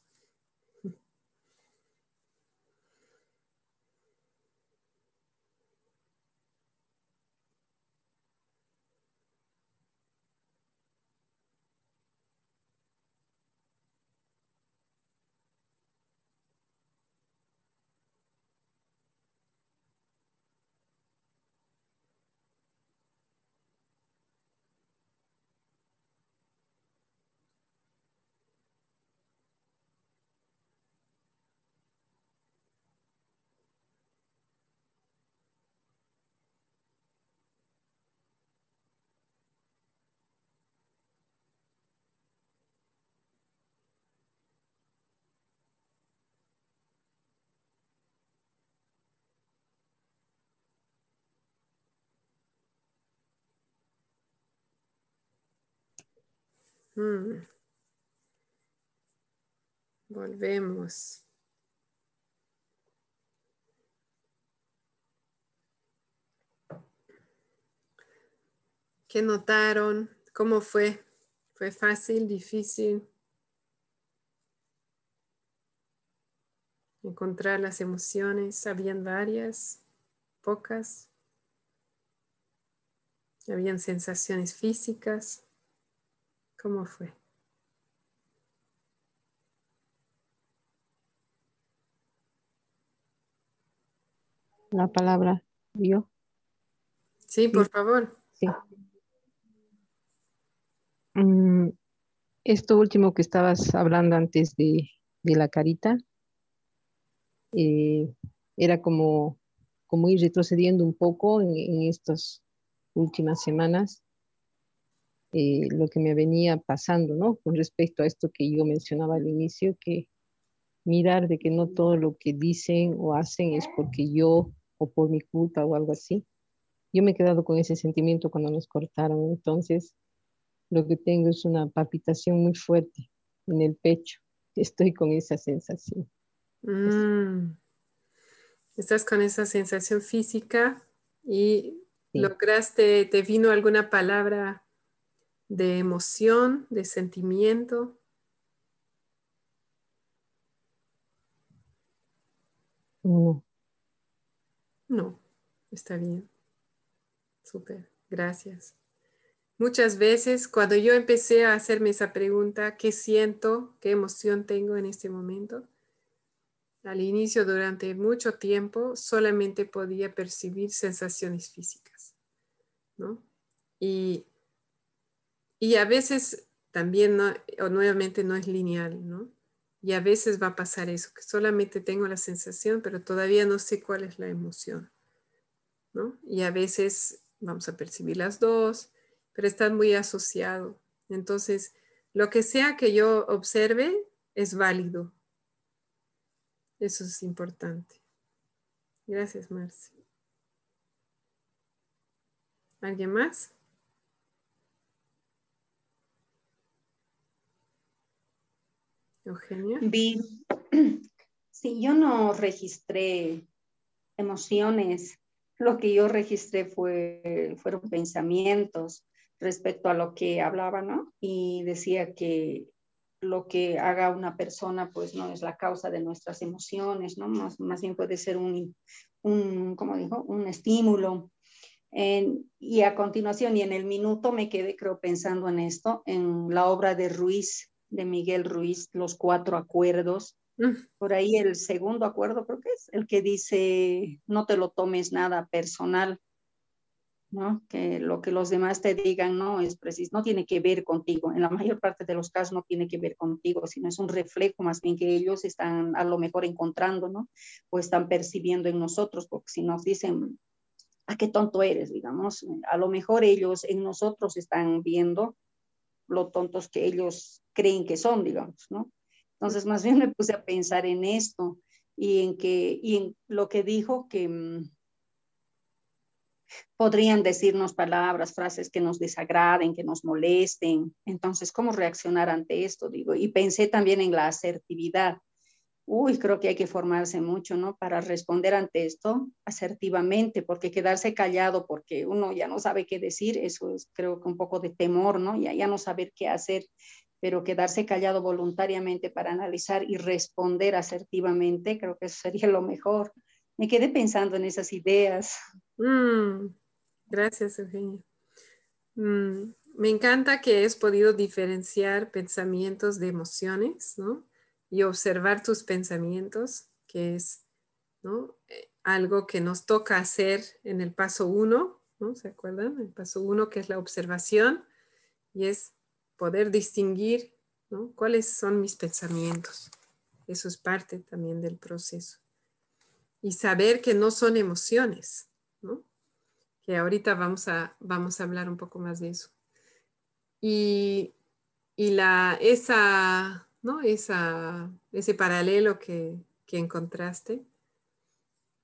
Mm. Volvemos. ¿Qué notaron? ¿Cómo fue? ¿Fue fácil, difícil? Encontrar las emociones. ¿Habían varias? ¿Pocas? ¿Habían sensaciones físicas? ¿Cómo fue? La palabra yo. Sí, por favor. Sí. Mm, esto último que estabas hablando antes de, la carita, eh, era como, como ir retrocediendo un poco en, en estas últimas semanas eh, lo que me venía pasando, ¿no? Con respecto a esto que yo mencionaba al inicio, que mirar de que no todo lo que dicen o hacen es porque yo o por mi culpa o algo así. Yo me he quedado con ese sentimiento cuando nos cortaron, entonces lo que tengo es una palpitación muy fuerte en el pecho. Estoy con esa sensación. Mm. Estás con esa sensación física y lograste, te vino alguna palabra de emoción, de sentimiento. No. No, está bien. Súper, gracias. Muchas veces cuando yo empecé a hacerme esa pregunta, ¿qué siento? ¿Qué emoción tengo en este momento? Al inicio, durante mucho tiempo, solamente podía percibir sensaciones físicas, ¿no? Y y a veces también, o nuevamente no es lineal, ¿no? Y a veces va a pasar eso, que solamente tengo la sensación, pero todavía no sé cuál es la emoción, ¿no? Y a veces vamos a percibir las dos, pero están muy asociados. Entonces, lo que sea que yo observe es válido. Eso es importante. Gracias, Marci. ¿Alguien más? Eugenia. Vi, si yo no registré emociones, lo que yo registré fue, fueron pensamientos, respecto a lo que hablaba, ¿no? Y decía que lo que haga una persona, pues no es la causa de nuestras emociones, ¿no? Más, más bien puede ser un, un como dijo, un estímulo. y a continuación, y en el minuto me quedé, creo, pensando en esto, en la obra de Ruiz, de Miguel Ruiz, Los Cuatro Acuerdos. Mm. Por ahí el segundo acuerdo, creo que es el que dice, no te lo tomes nada personal. ¿no? Que lo que los demás te digan no es preciso, no tiene que ver contigo. En la mayor parte de los casos no tiene que ver contigo, sino es un reflejo más bien que ellos están a lo mejor encontrando, ¿no? O están percibiendo en nosotros, porque si nos dicen, ¿a ah, qué tonto eres? Digamos, a lo mejor ellos en nosotros están viendo lo tontos que ellos creen que son, digamos, ¿no? Entonces, más bien me puse a pensar en esto y en que, y en lo que dijo que mm, podrían decirnos palabras, frases que nos desagraden, que nos molesten. Entonces, ¿cómo reaccionar ante esto? Digo, y pensé también en la asertividad. Uy, creo que hay que formarse mucho, ¿no? Para responder ante esto asertivamente, porque quedarse callado porque uno ya no sabe qué decir, eso es creo que un poco de temor, ¿no? Ya, ya no saber qué hacer, pero quedarse callado voluntariamente para analizar y responder asertivamente, creo que eso sería lo mejor. Me quedé pensando en esas ideas. Mm, gracias, Eugenia. Mm, me encanta que hayas podido diferenciar pensamientos de emociones, ¿no? Y observar tus pensamientos, que es, ¿no? Eh, algo que nos toca hacer en el paso uno, ¿no? ¿Se acuerdan? El paso uno que es la observación y es poder distinguir. ¿Cuáles son mis pensamientos? Eso es parte también del proceso. Y saber que no son emociones, que ahorita vamos a, vamos a hablar un poco más de eso. Y, la, esa, ¿no? esa, ese paralelo que, encontraste,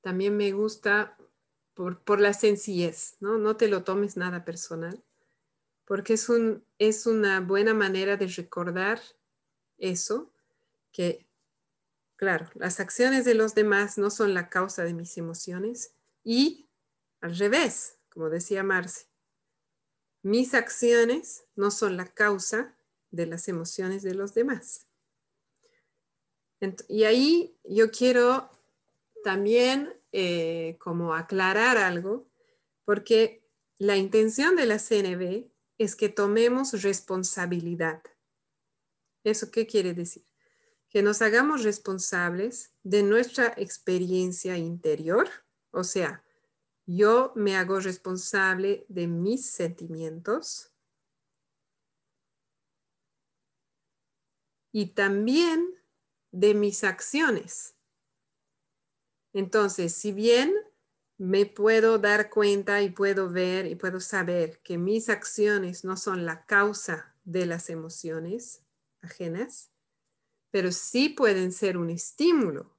también me gusta por, por, la sencillez, ¿no? No te lo tomes nada personal, porque es, un, es una buena manera de recordar eso, que, claro, las acciones de los demás no son la causa de mis emociones y al revés, como decía Marce, mis acciones no son la causa de las emociones de los demás. Y ahí yo quiero también eh, como aclarar algo, porque la intención de la CNB es que tomemos responsabilidad. ¿Eso qué quiere decir? Que nos hagamos responsables de nuestra experiencia interior, o sea, yo me hago responsable de mis sentimientos y también de mis acciones. Entonces, si bien me puedo dar cuenta y puedo ver y puedo saber que mis acciones no son la causa de las emociones ajenas, pero sí pueden ser un estímulo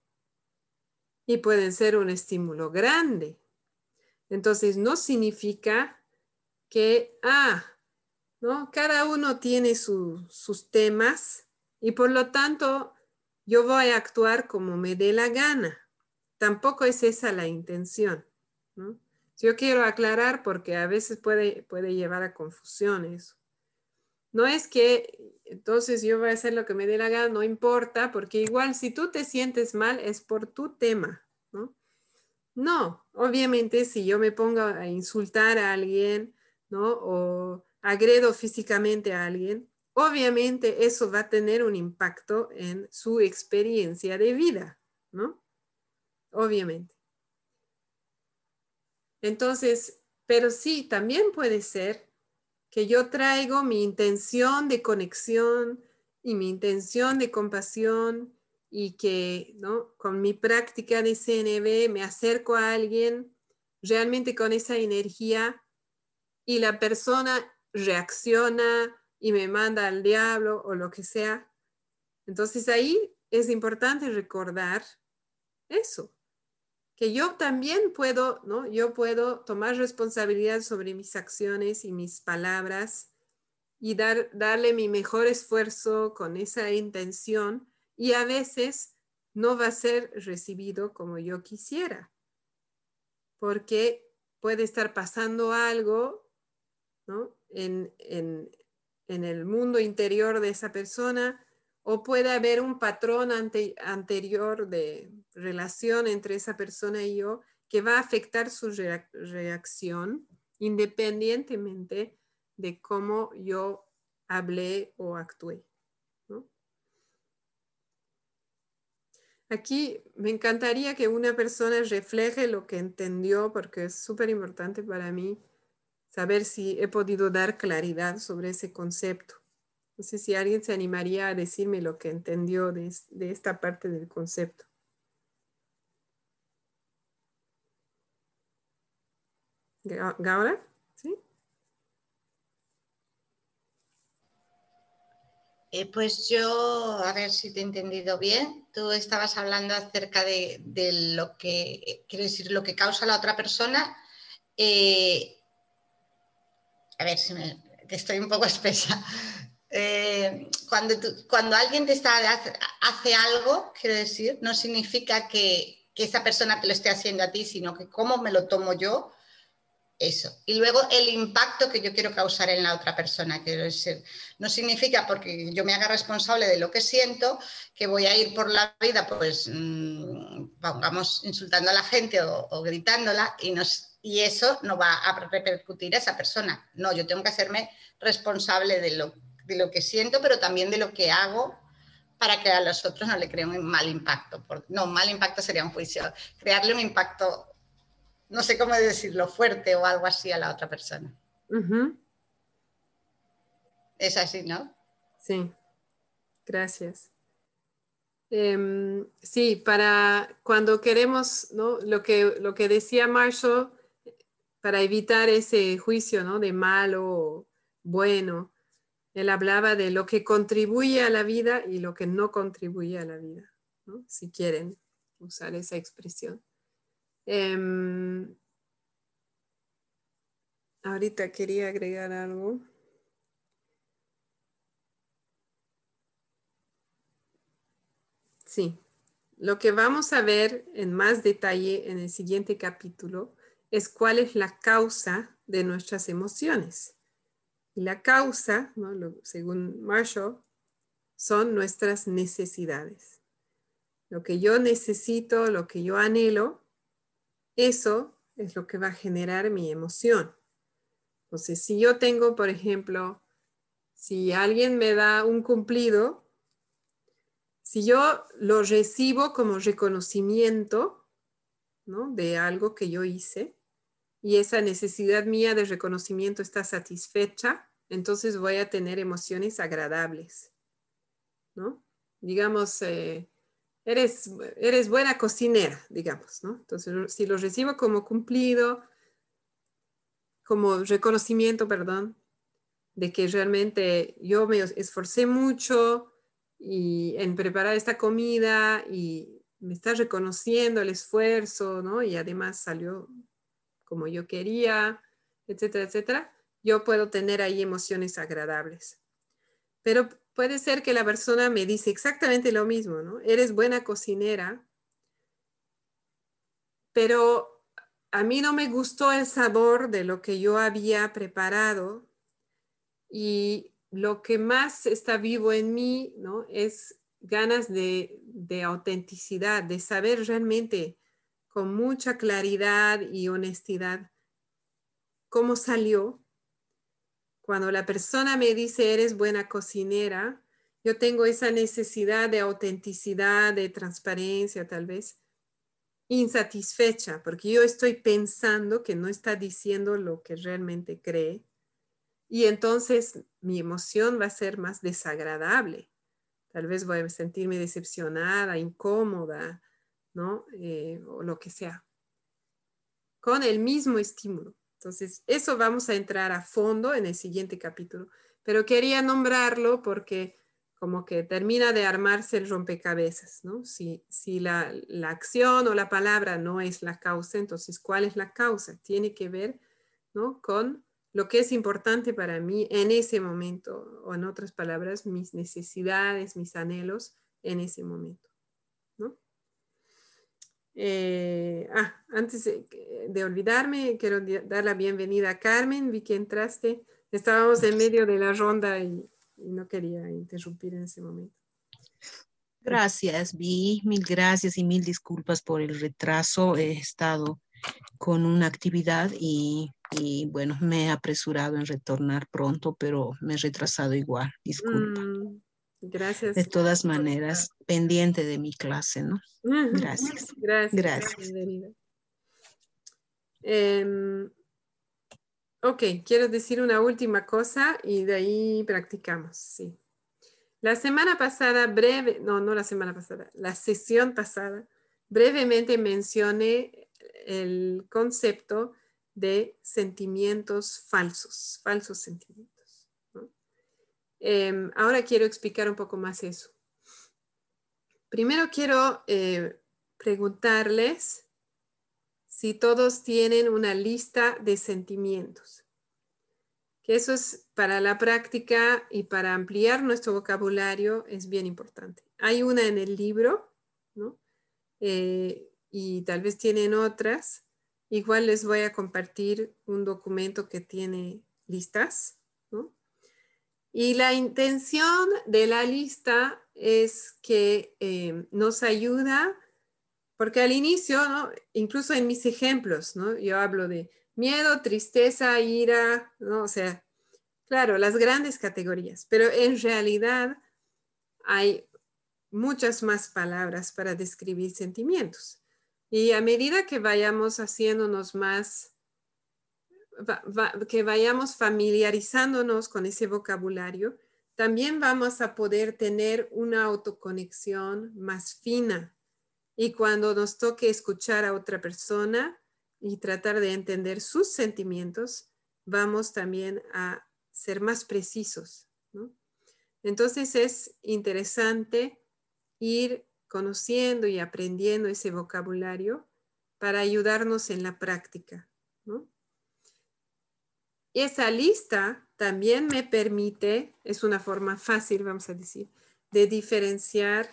y pueden ser un estímulo grande entonces, no significa que, ah, ¿no? Cada uno tiene sus temas y por lo tanto yo voy a actuar como me dé la gana. Tampoco es esa la intención, Yo quiero aclarar porque a veces puede, puede llevar a confusiones. No es que entonces yo voy a hacer lo que me dé la gana, no importa, porque igual si tú te sientes mal es por tu tema, ¿no? No, obviamente si yo me pongo a insultar a alguien, ¿no? O agredo físicamente a alguien, obviamente eso va a tener un impacto en su experiencia de vida, ¿no? Obviamente. Entonces, pero sí, también puede ser que yo traigo mi intención de conexión y mi intención de compasión y que ¿no? con mi práctica de CNB me acerco a alguien realmente con esa energía y la persona reacciona y me manda al diablo o lo que sea. Entonces ahí es importante recordar eso, que yo también puedo, ¿no? Yo puedo tomar responsabilidad sobre mis acciones y mis palabras y dar, darle mi mejor esfuerzo con esa intención y a veces no va a ser recibido como yo quisiera, porque puede estar pasando algo ¿no? en, en, en, el mundo interior de esa persona o puede haber un patrón ante, anterior de relación entre esa persona y yo que va a afectar su reacción independientemente de cómo yo hablé o actué. Aquí me encantaría que una persona refleje lo que entendió porque es súper importante para mí saber si he podido dar claridad sobre ese concepto. No sé si alguien se animaría a decirme lo que entendió de, de esta parte del concepto. ¿Gaura? ¿Sí? Eh, pues yo, a ver si te he entendido bien, tú estabas hablando acerca de, lo que, quiere decir, lo que causa la otra persona. Eh, a ver si me, que estoy un poco espesa. Eh, cuando, alguien te hace, algo, quiero decir, no significa que, esa persona te lo esté haciendo a ti, sino que cómo me lo tomo yo eso. Y luego el impacto que yo quiero causar en la otra persona. Quiero decir, no significa porque yo me haga responsable de lo que siento que voy a ir por la vida, pues, mm, insultando a la gente o, gritándola y, y eso no va a repercutir a esa persona. No, yo tengo que hacerme responsable de lo, de lo que siento, pero también de lo que hago para que a los otros no le creen un mal impacto. No, mal impacto sería un juicio. Crearle un impacto no sé cómo decirlo, fuerte o algo así a la otra persona. Es así, ¿no? Sí, gracias. Em, sí, para cuando queremos, ¿no? Lo que, lo que decía Marshall, para evitar ese juicio, ¿no? De malo o bueno, él hablaba de lo que contribuye a la vida y lo que no contribuye a la vida. Si quieren usar esa expresión. Em, ahorita quería agregar algo. Sí, lo que vamos a ver en más detalle en el siguiente capítulo es cuál es la causa de nuestras emociones. Y la causa, según Marshall, son nuestras necesidades. Lo que yo necesito, lo que yo anhelo, eso es lo que va a generar mi emoción. Entonces, si yo tengo, por ejemplo, si alguien me da un cumplido, si yo lo recibo como reconocimiento ¿no? de algo que yo hice y esa necesidad mía de reconocimiento está satisfecha, entonces voy a tener emociones agradables. ¿no? Digamos, eh, eres, eres buena cocinera, digamos, ¿no? Entonces, si lo recibo como cumplido, como reconocimiento, perdón, de que realmente yo me esforcé mucho y en preparar esta comida y me está reconociendo el esfuerzo, ¿no? Y además salió como yo quería, etcétera, etcétera, yo puedo tener ahí emociones agradables. Pero puede ser que la persona me dice exactamente lo mismo, ¿no? Eres buena cocinera, pero a mí no me gustó el sabor de lo que yo había preparado y lo que más está vivo en mí, ¿no? Es ganas de, de autenticidad, de saber realmente con mucha claridad y honestidad cómo salió cuando la persona me dice, eres buena cocinera, yo tengo esa necesidad de autenticidad, de transparencia tal vez, insatisfecha, porque yo estoy pensando que no está diciendo lo que realmente cree. Y entonces mi emoción va a ser más desagradable. Tal vez voy a sentirme decepcionada, incómoda, Eh, o lo que sea. Con el mismo estímulo. Entonces, eso vamos a entrar a fondo en el siguiente capítulo, pero quería nombrarlo porque como que termina de armarse el rompecabezas, ¿no? Si, si la, la, acción o la palabra no es la causa, entonces, ¿cuál es la causa? Tiene que ver, ¿no? Con lo que es importante para mí en ese momento, o en otras palabras, mis necesidades, mis anhelos en ese momento. Eh, ah, antes de, olvidarme, quiero dar la bienvenida a Carmen. Vi que entraste. Estábamos en medio de la ronda y, no quería interrumpir en ese momento. Gracias, Vi. Mil gracias y mil disculpas por el retraso. He estado con una actividad y, bueno, me he apresurado en retornar pronto, pero me he retrasado igual. Disculpa. Gracias. De todas maneras, pendiente de mi clase, ¿no? Gracias. Gracias. Gracias. Em, ok, quiero decir una última cosa y de ahí practicamos, sí. La semana pasada, breve, no, no la semana pasada, la sesión pasada, brevemente mencioné el concepto de sentimientos falsos, falsos sentimientos. Em, ahora quiero explicar un poco más eso. Primero quiero eh, preguntarles si todos tienen una lista de sentimientos. Que eso es para la práctica y para ampliar nuestro vocabulario es bien importante. Hay una en el libro, ¿no? Eh, y tal vez tienen otras. Igual les voy a compartir un documento que tiene listas, ¿no? Y la intención de la lista es que eh, nos ayuda porque al inicio, incluso en mis ejemplos, yo hablo de miedo, tristeza, ira, o sea, claro, las grandes categorías, pero en realidad hay muchas más palabras para describir sentimientos. Y a medida que vayamos haciéndonos más, que vayamos familiarizándonos con ese vocabulario, también vamos a poder tener una autoconexión más fina y cuando nos toque escuchar a otra persona y tratar de entender sus sentimientos, vamos también a ser más precisos. Entonces es interesante ir conociendo y aprendiendo ese vocabulario para ayudarnos en la práctica. Y esa lista también me permite, es una forma fácil, vamos a decir, de diferenciar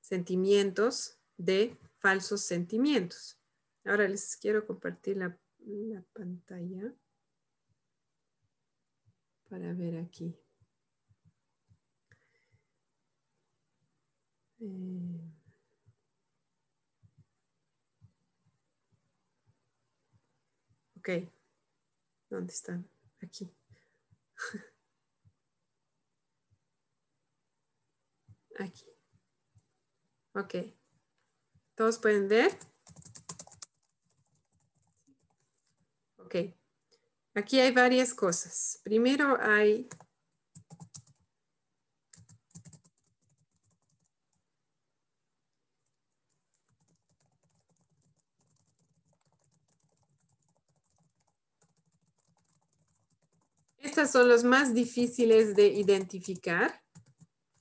sentimientos de falsos sentimientos. Ahora les quiero compartir la, pantalla para ver aquí. Eh, ok, ¿dónde están? Aquí. Aquí. Ok. ¿Todos pueden ver? Ok. Aquí hay varias cosas. Primero hay... Son los más difíciles de identificar,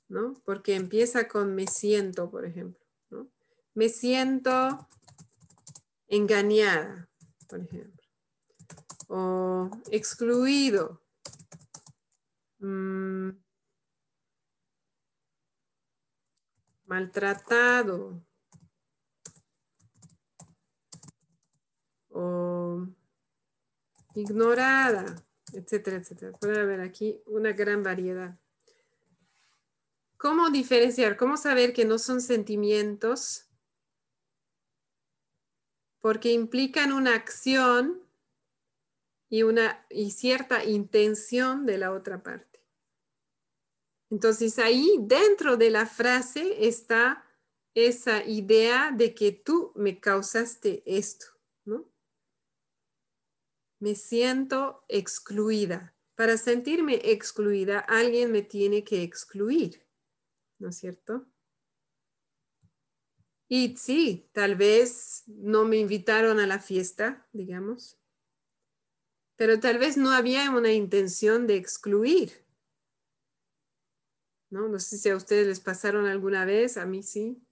¿no? Porque empieza con me siento, por ejemplo me siento engañada, por ejemplo, o excluido. Mm, maltratado o ignorada, etcétera, etcétera. Puede haber aquí una gran variedad. ¿Cómo diferenciar? ¿Cómo saber que no son sentimientos porque implican una acción y, una, y cierta intención de la otra parte. Entonces ahí dentro de la frase está esa idea de que tú me causaste esto. Me siento excluida. Para sentirme excluida, alguien me tiene que excluir, ¿no es cierto? Y sí, tal vez no me invitaron a la fiesta, digamos, pero tal vez no había una intención de excluir. ¿No? no sé si a ustedes les pasaron alguna vez, a mí sí.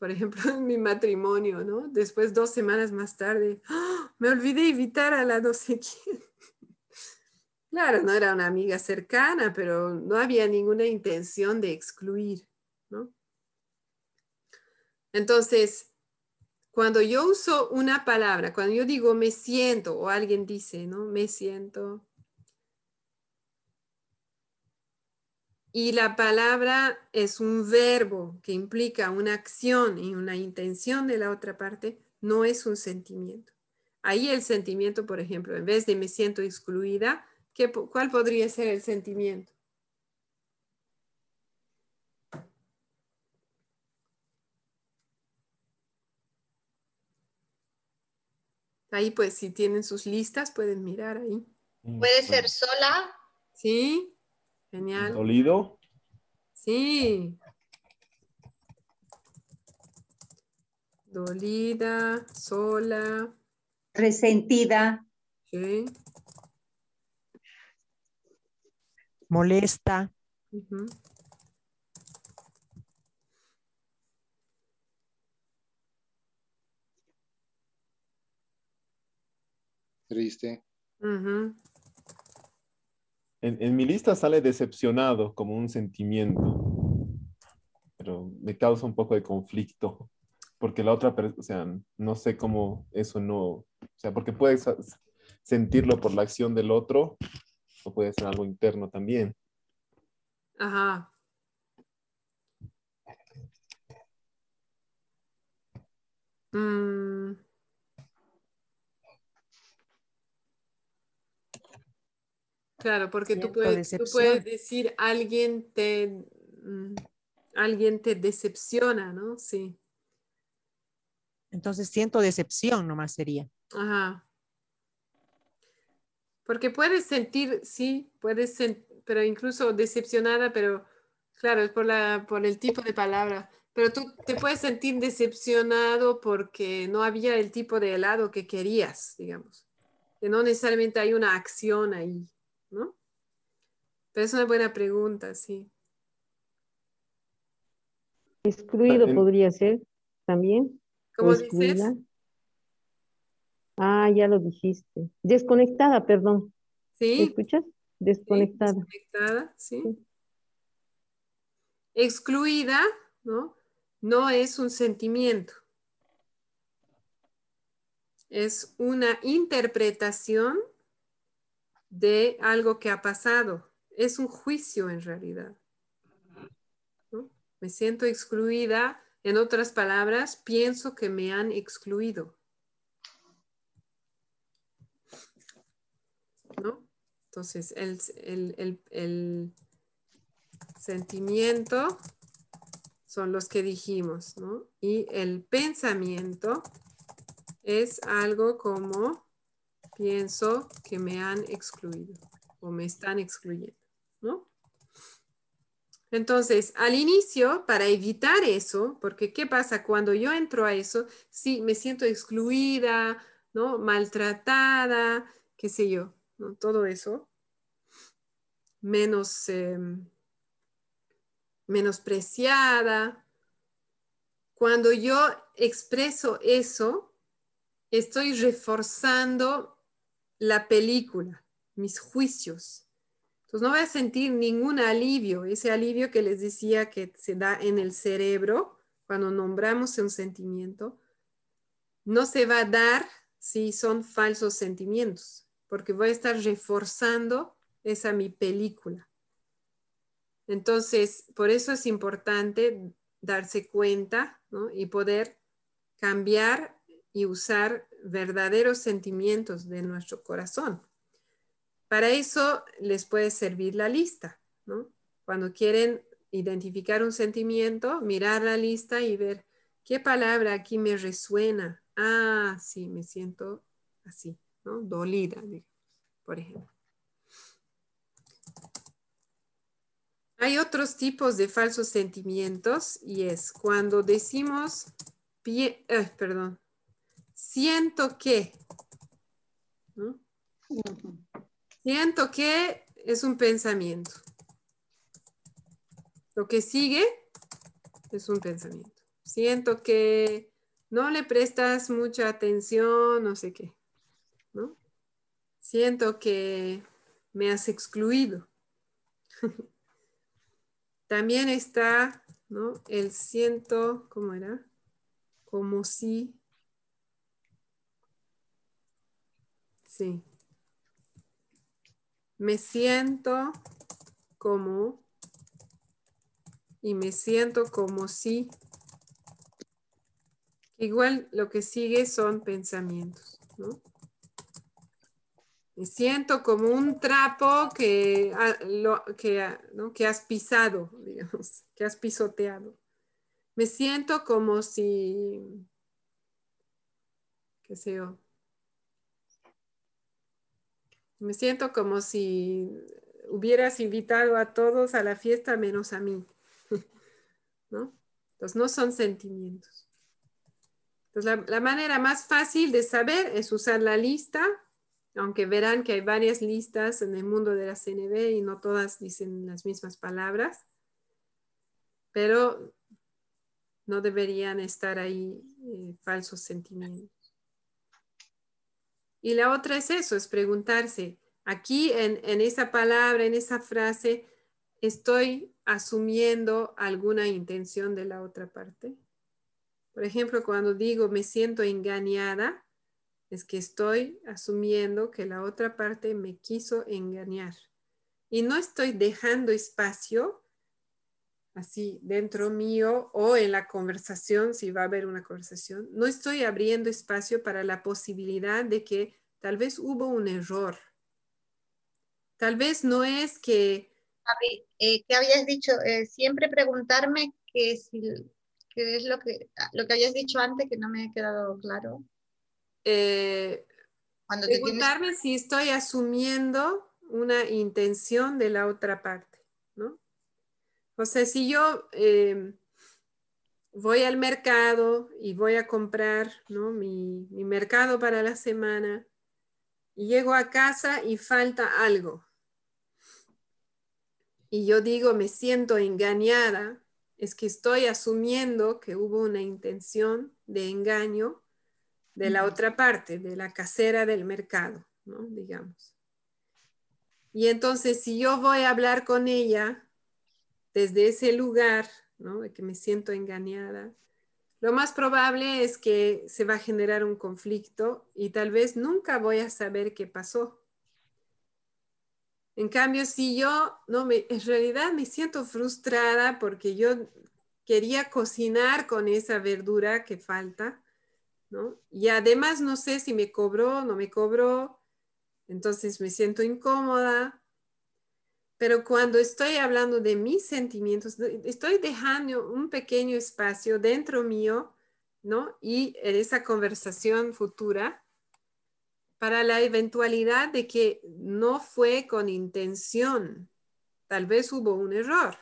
Por ejemplo, en mi matrimonio, ¿no? Después, dos semanas más tarde, ¡ah! Me olvidé invitar a la no sé quién. Claro, no era una amiga cercana, pero no había ninguna intención de excluir, ¿no? Entonces, cuando yo uso una palabra, cuando yo digo me siento o alguien dice, ¿no? Me siento y la palabra es un verbo que implica una acción y una intención de la otra parte, no es un sentimiento. Ahí el sentimiento, por ejemplo, en vez de me siento excluida, ¿cuál podría ser el sentimiento? Ahí pues si tienen sus listas pueden mirar ahí. ¿Puede ser sola? Sí, genial. ¿Dolido? Sí. Dolida, sola. Resentida. Sí. Molesta. Triste. en, mi lista sale decepcionado como un sentimiento, pero me causa un poco de conflicto, porque la otra, o sea, no sé cómo eso no, sea, porque puedes sentirlo por la acción del otro o puede ser algo interno también. Ajá. Mm. Claro, porque tú puedes, tú puedes, decir alguien te, mm, alguien te decepciona, ¿no? Sí. Entonces siento decepción nomás sería. Ajá. Porque puedes sentir, sí, puedes sentir, pero incluso decepcionada, pero claro, es por, la, por el tipo de palabra. Pero tú te puedes sentir decepcionado porque no había el tipo de helado que querías, digamos. Que no necesariamente hay una acción ahí. ¿no? Pero es una buena pregunta, sí. Excluido podría ser también. ¿Cómo dices? Ah, ya lo dijiste. Desconectada, perdón. ¿Sí? ¿Me escuchas? Desconectada. desconectada, sí. Excluida, ¿no? No es un sentimiento. Es una interpretación de algo que ha pasado. Es un juicio en realidad. Me siento excluida. En otras palabras, pienso que me han excluido. ¿No? Entonces, el, el, sentimiento son los que dijimos, ¿no? Y el pensamiento es algo como pienso que me han excluido o me están excluyendo, ¿no? Entonces, al inicio, para evitar eso, porque ¿qué pasa cuando yo entro a eso? Sí, me siento excluida, ¿no? Maltratada, qué sé yo, Todo eso. Menos, em, menospreciada. Cuando yo expreso eso, estoy reforzando la película, mis juicios. Entonces no voy a sentir ningún alivio, ese alivio que les decía que se da en el cerebro cuando nombramos un sentimiento, no se va a dar si son falsos sentimientos, porque voy a estar reforzando esa mi película. Entonces, por eso es importante darse cuenta y poder cambiar y usar verdaderos sentimientos de nuestro corazón. Para eso les puede servir la lista, ¿no? Cuando quieren identificar un sentimiento, mirar la lista y ver qué palabra aquí me resuena. Ah, sí, me siento así, ¿no? Dolida, por ejemplo. Hay otros tipos de falsos sentimientos y es cuando decimos, eh, perdón, siento que. Siento que es un pensamiento. Lo que sigue es un pensamiento. Siento que no le prestas mucha atención, no sé qué. Siento que me has excluido. También está ¿no? el siento, ¿cómo era? Como si Sí. Me siento como y me siento como si, igual lo que sigue son pensamientos, ¿no? Me siento como un trapo que, lo, que, ¿no? que has pisado, digamos, que has pisoteado. Me siento como si, qué sé yo, me siento como si hubieras invitado a todos a la fiesta menos a mí. ¿No? Entonces no son sentimientos. Entonces la, manera más fácil de saber es usar la lista, aunque verán que hay varias listas en el mundo de la CNB y no todas dicen las mismas palabras, pero no deberían estar ahí eh, falsos sentimientos. Y la otra es eso, es preguntarse, aquí en, esa palabra, en esa frase, estoy asumiendo alguna intención de la otra parte. Por ejemplo, cuando digo me siento engañada, es que estoy asumiendo que la otra parte me quiso engañar. Y no estoy dejando espacio así dentro mío o en la conversación, si va a haber una conversación, no estoy abriendo espacio para la posibilidad de que tal vez hubo un error. Tal vez no es que... Eh, ¿Qué habías dicho? Eh, siempre preguntarme qué es lo que, lo que habías dicho antes que no me ha quedado claro. Eh, preguntarme si estoy asumiendo una intención de la otra parte, ¿no? O sea, si yo em, voy al mercado y voy a comprar mi, mercado para la semana y llego a casa y falta algo. Y yo digo, me siento engañada, es que estoy asumiendo que hubo una intención de engaño de la otra parte, de la casera del mercado, ¿no? Digamos. Y entonces, si yo voy a hablar con ella desde ese lugar, ¿no? De que me siento engañada, lo más probable es que se va a generar un conflicto y tal vez nunca voy a saber qué pasó. En cambio, si yo, no, me, en realidad me siento frustrada porque yo quería cocinar con esa verdura que falta, Y además no sé si me cobró no me cobró, entonces me siento incómoda, pero cuando estoy hablando de mis sentimientos, estoy dejando un pequeño espacio dentro mío, ¿no? Y en esa conversación futura para la eventualidad de que no fue con intención. Tal vez hubo un error.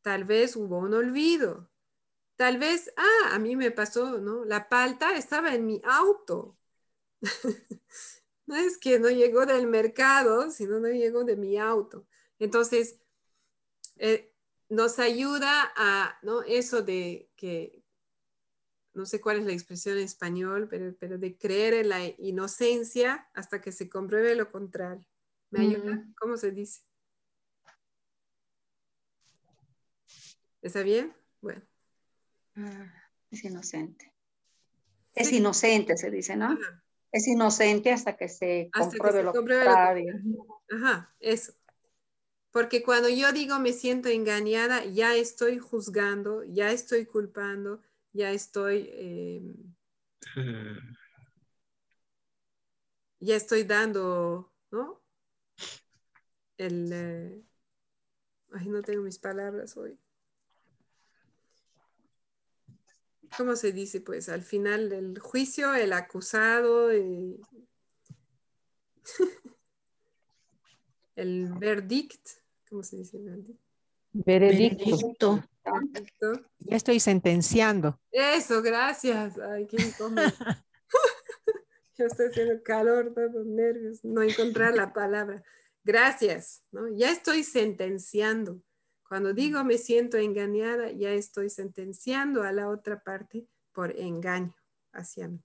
Tal vez hubo un olvido. Tal vez, ah, a mí me pasó, ¿no? La palta estaba en mi auto. No es que no llegó del mercado, sino no llegó de mi auto. Entonces, eh, nos ayuda a, ¿no? Eso de que, no sé cuál es la expresión en español, pero, pero de creer en la inocencia hasta que se compruebe lo contrario. ¿Me ayuda? ¿Cómo se dice? ¿Está bien? Bueno. Ah, es inocente. Es inocente, se dice, ¿no? es inocente hasta que se compruebe, lo contrario. Ajá, eso. Porque cuando yo digo me siento engañada, ya estoy juzgando, ya estoy culpando, ya estoy... Em, ya estoy dando, ¿no? El... Eh, ay, no tengo mis palabras hoy. ¿Cómo se dice? Pues al final del juicio, el acusado, eh, el verdict, ¿cómo se dice? Veredicto. Ya estoy sentenciando. Eso, gracias. Ay, qué incómodo. Yo estoy haciendo calor, todos nervios, no encontrar la palabra. Gracias, ¿no? Ya estoy sentenciando. Cuando digo me siento engañada, ya estoy sentenciando a la otra parte por engaño hacia mí.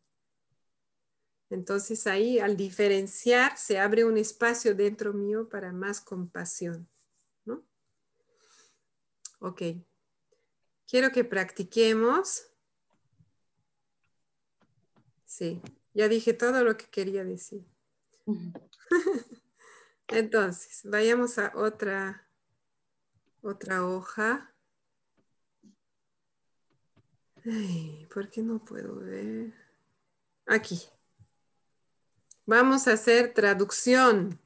Entonces ahí al diferenciar se abre un espacio dentro mío para más compasión. ¿no? Ok. Quiero que practiquemos. Sí, ya dije todo lo que quería decir. Entonces, vayamos a otra otra hoja. ¿Por qué no puedo ver? Aquí. Vamos a hacer traducción.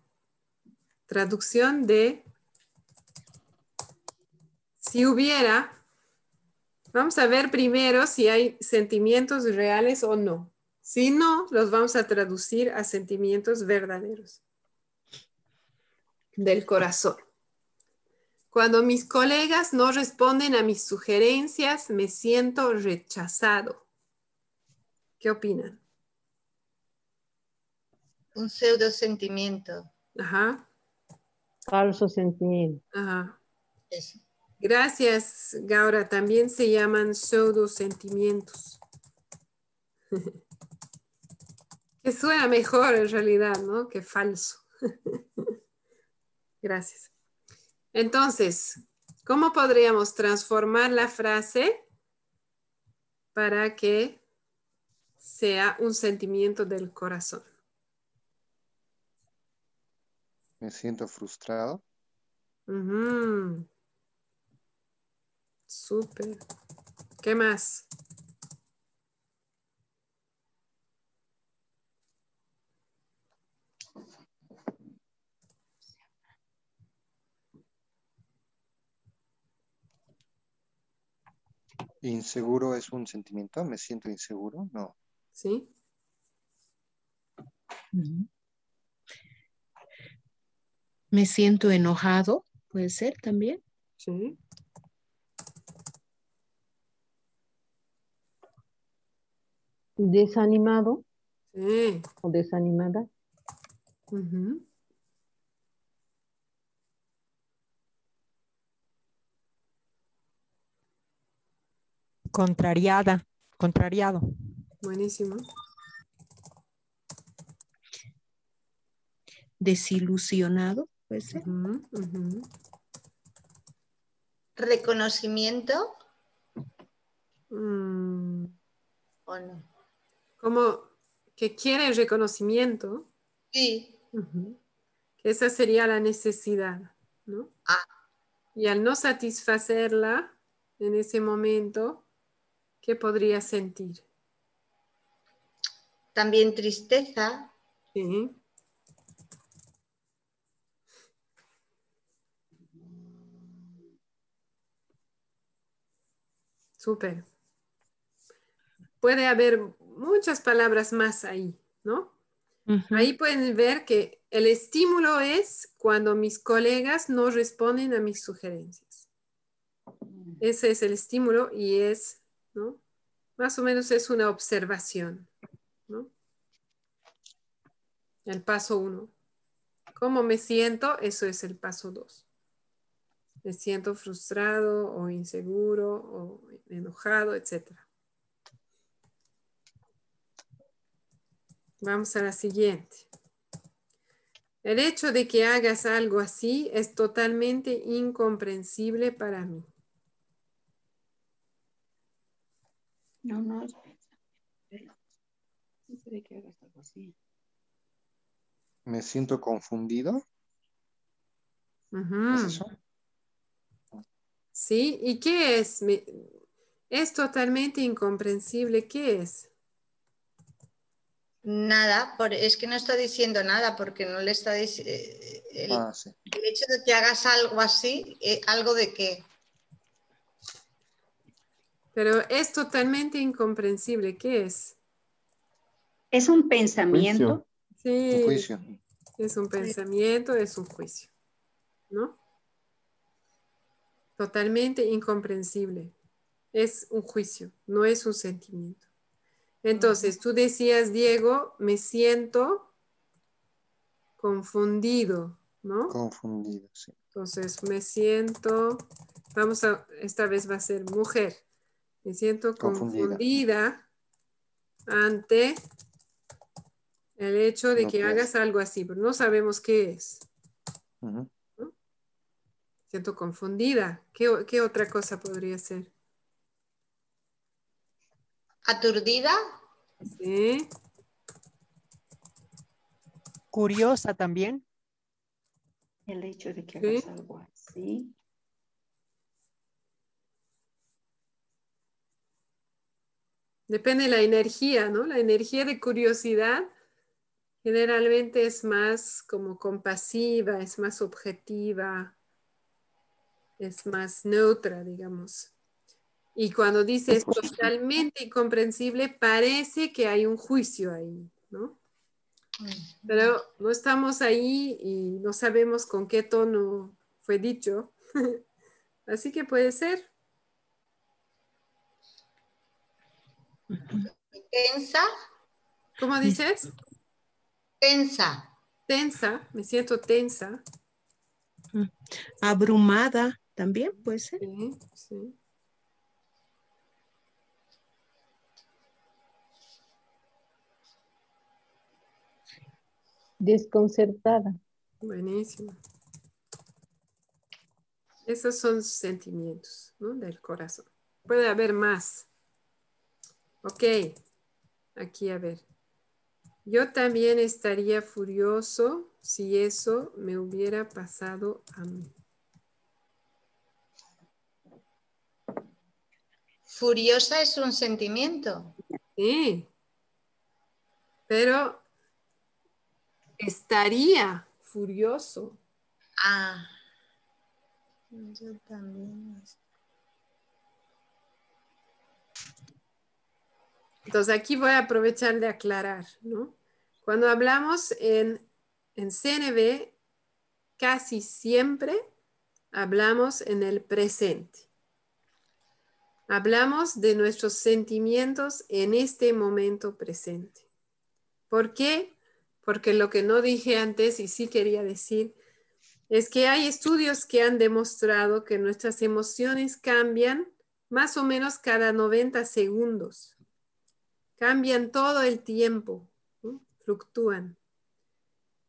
Traducción de si hubiera, vamos a ver primero si hay sentimientos reales o no. Si no, los vamos a traducir a sentimientos verdaderos del corazón. Cuando mis colegas no responden a mis sugerencias, me siento rechazado. ¿Qué opinan? Un pseudo sentimiento. Ajá. Falso sentimiento. Ajá. Gracias, Gaura. También se llaman pseudo sentimientos. que suena mejor en realidad, ¿no? Que falso. Gracias. Entonces, ¿cómo podríamos transformar la frase para que sea un sentimiento del corazón? Me siento frustrado. Súper. ¿Qué más? ¿Inseguro es un sentimiento? ¿Me siento inseguro? No. ¿Sí? Me siento enojado, puede ser también. Sí. Desanimado. Sí. O desanimada. Contrariada, contrariado. Buenísimo. Desilusionado, puede ser. Reconocimiento. Mm. ¿O no? Como que quiere reconocimiento. Sí. Que esa sería la necesidad, ¿no? Ah. Y al no satisfacerla en ese momento, ¿Qué podría sentir? También tristeza. Sí. Súper. Puede haber muchas palabras más ahí, ¿no? Ahí pueden ver que el estímulo es cuando mis colegas no responden a mis sugerencias. Ese es el estímulo y es ¿no? Más o menos es una observación, ¿no? El paso uno. ¿Cómo me siento? Eso es el paso dos. Me siento frustrado o inseguro o enojado, etc. Vamos a la siguiente. El hecho de que hagas algo así es totalmente incomprensible para mí. No, no, es que hagas algo así. Me siento confundido. ¿Es eso? Sí, ¿y qué es? es totalmente incomprensible. ¿Qué es? Nada, es que no está diciendo nada porque no le está diciendo... Eh, el, ah, sí. el, hecho de que hagas algo así, eh, ¿algo de qué? Pero es totalmente incomprensible. ¿Qué es? Es un pensamiento. Sí. Un juicio. Es un pensamiento, es un juicio. ¿No? Totalmente incomprensible. Es un juicio, no es un sentimiento. Entonces, tú decías, Diego, me siento confundido, ¿no? Confundido, sí. Entonces, me siento, vamos a, esta vez va a ser mujer. Me siento confundida, ante el hecho de que hagas algo así, pero no sabemos qué es. Siento confundida. ¿Qué, ¿Qué, otra cosa podría ser? ¿Aturdida? Sí. Curiosa también. El hecho de que hagas algo así. Depende de la energía, ¿no? La energía de curiosidad generalmente es más como compasiva, es más objetiva, es más neutra, digamos. Y cuando dice es totalmente incomprensible, parece que hay un juicio ahí, ¿no? Pero no estamos ahí y no sabemos con qué tono fue dicho. Así que puede ser. Tensa. ¿Cómo dices? Tensa. Tensa, me siento tensa. Abrumada también puede ser. Sí, sí. Desconcertada. Buenísimo. Esos son sentimientos del corazón. Puede haber más. Ok, aquí a ver. Yo también estaría furioso si eso me hubiera pasado a mí. Furiosa es un sentimiento. Sí, pero estaría furioso. Ah, yo también. Entonces aquí voy a aprovechar de aclarar, ¿no? Cuando hablamos en, en CNB, casi siempre hablamos en el presente. Hablamos de nuestros sentimientos en este momento presente. ¿Por qué? Porque lo que no dije antes y sí quería decir es que hay estudios que han demostrado que nuestras emociones cambian más o menos cada 90 segundos cambian todo el tiempo, fluctúan.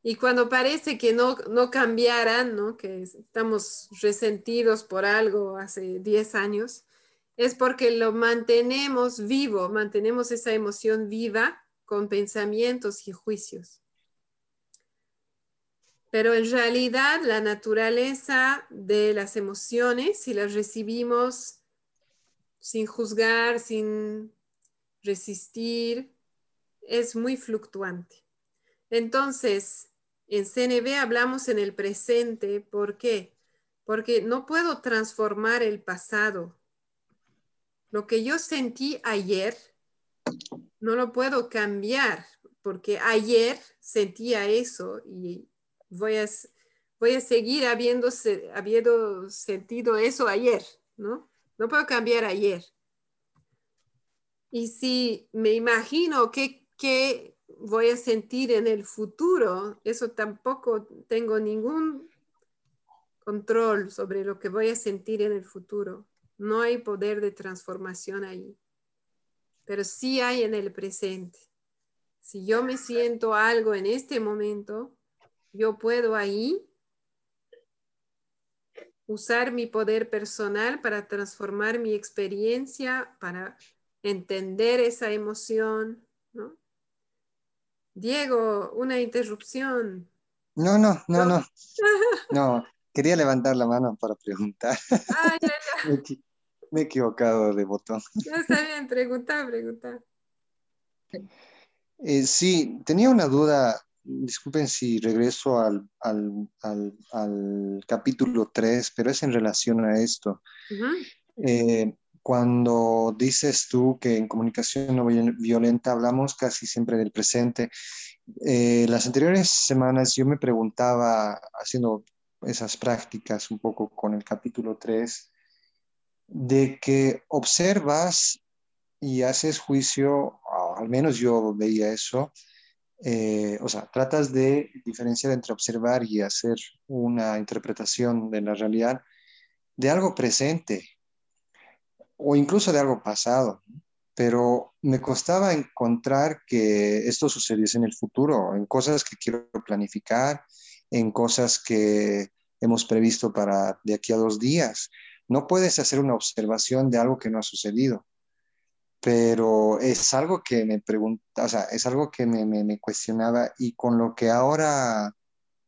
Y cuando parece que no, no cambiaran, ¿no? que estamos resentidos por algo hace 10 años, es porque lo mantenemos vivo, mantenemos esa emoción viva con pensamientos y juicios. Pero en realidad la naturaleza de las emociones, si las recibimos sin juzgar, sin resistir, es muy fluctuante. Entonces, en CNB hablamos en el presente, ¿por qué? Porque no puedo transformar el pasado. Lo que yo sentí ayer, no lo puedo cambiar, porque ayer sentía eso y voy a, voy a seguir habiendo, habiendo sentido eso ayer, ¿no? No puedo cambiar ayer. Y si me imagino qué, voy a sentir en el futuro, eso tampoco tengo ningún control sobre lo que voy a sentir en el futuro. No hay poder de transformación ahí, pero sí hay en el presente. Si yo me siento algo en este momento, yo puedo ahí usar mi poder personal para transformar mi experiencia, para entender esa emoción, ¿no? Diego, una interrupción. No, no, no, no. No, quería levantar la mano para preguntar. Ah, ya, ya. Me, he equivocado de botón. está bien, pregunta, pregunta. Eh, sí, tenía una duda. Disculpen si regreso al, capítulo 3, pero es en relación a esto cuando dices tú que en comunicación no violenta hablamos casi siempre del presente, eh, las anteriores semanas yo me preguntaba, haciendo esas prácticas un poco con el capítulo 3, de que observas y haces juicio, al menos yo veía eso, eh, o sea, tratas de diferenciar entre observar y hacer una interpretación de la realidad de algo presente, o incluso de algo pasado, pero me costaba encontrar que esto sucediese en el futuro, en cosas que quiero planificar, en cosas que hemos previsto para de aquí a dos días. No puedes hacer una observación de algo que no ha sucedido, pero es algo que me pregunta, o sea, es algo que me, me, cuestionaba y con lo que ahora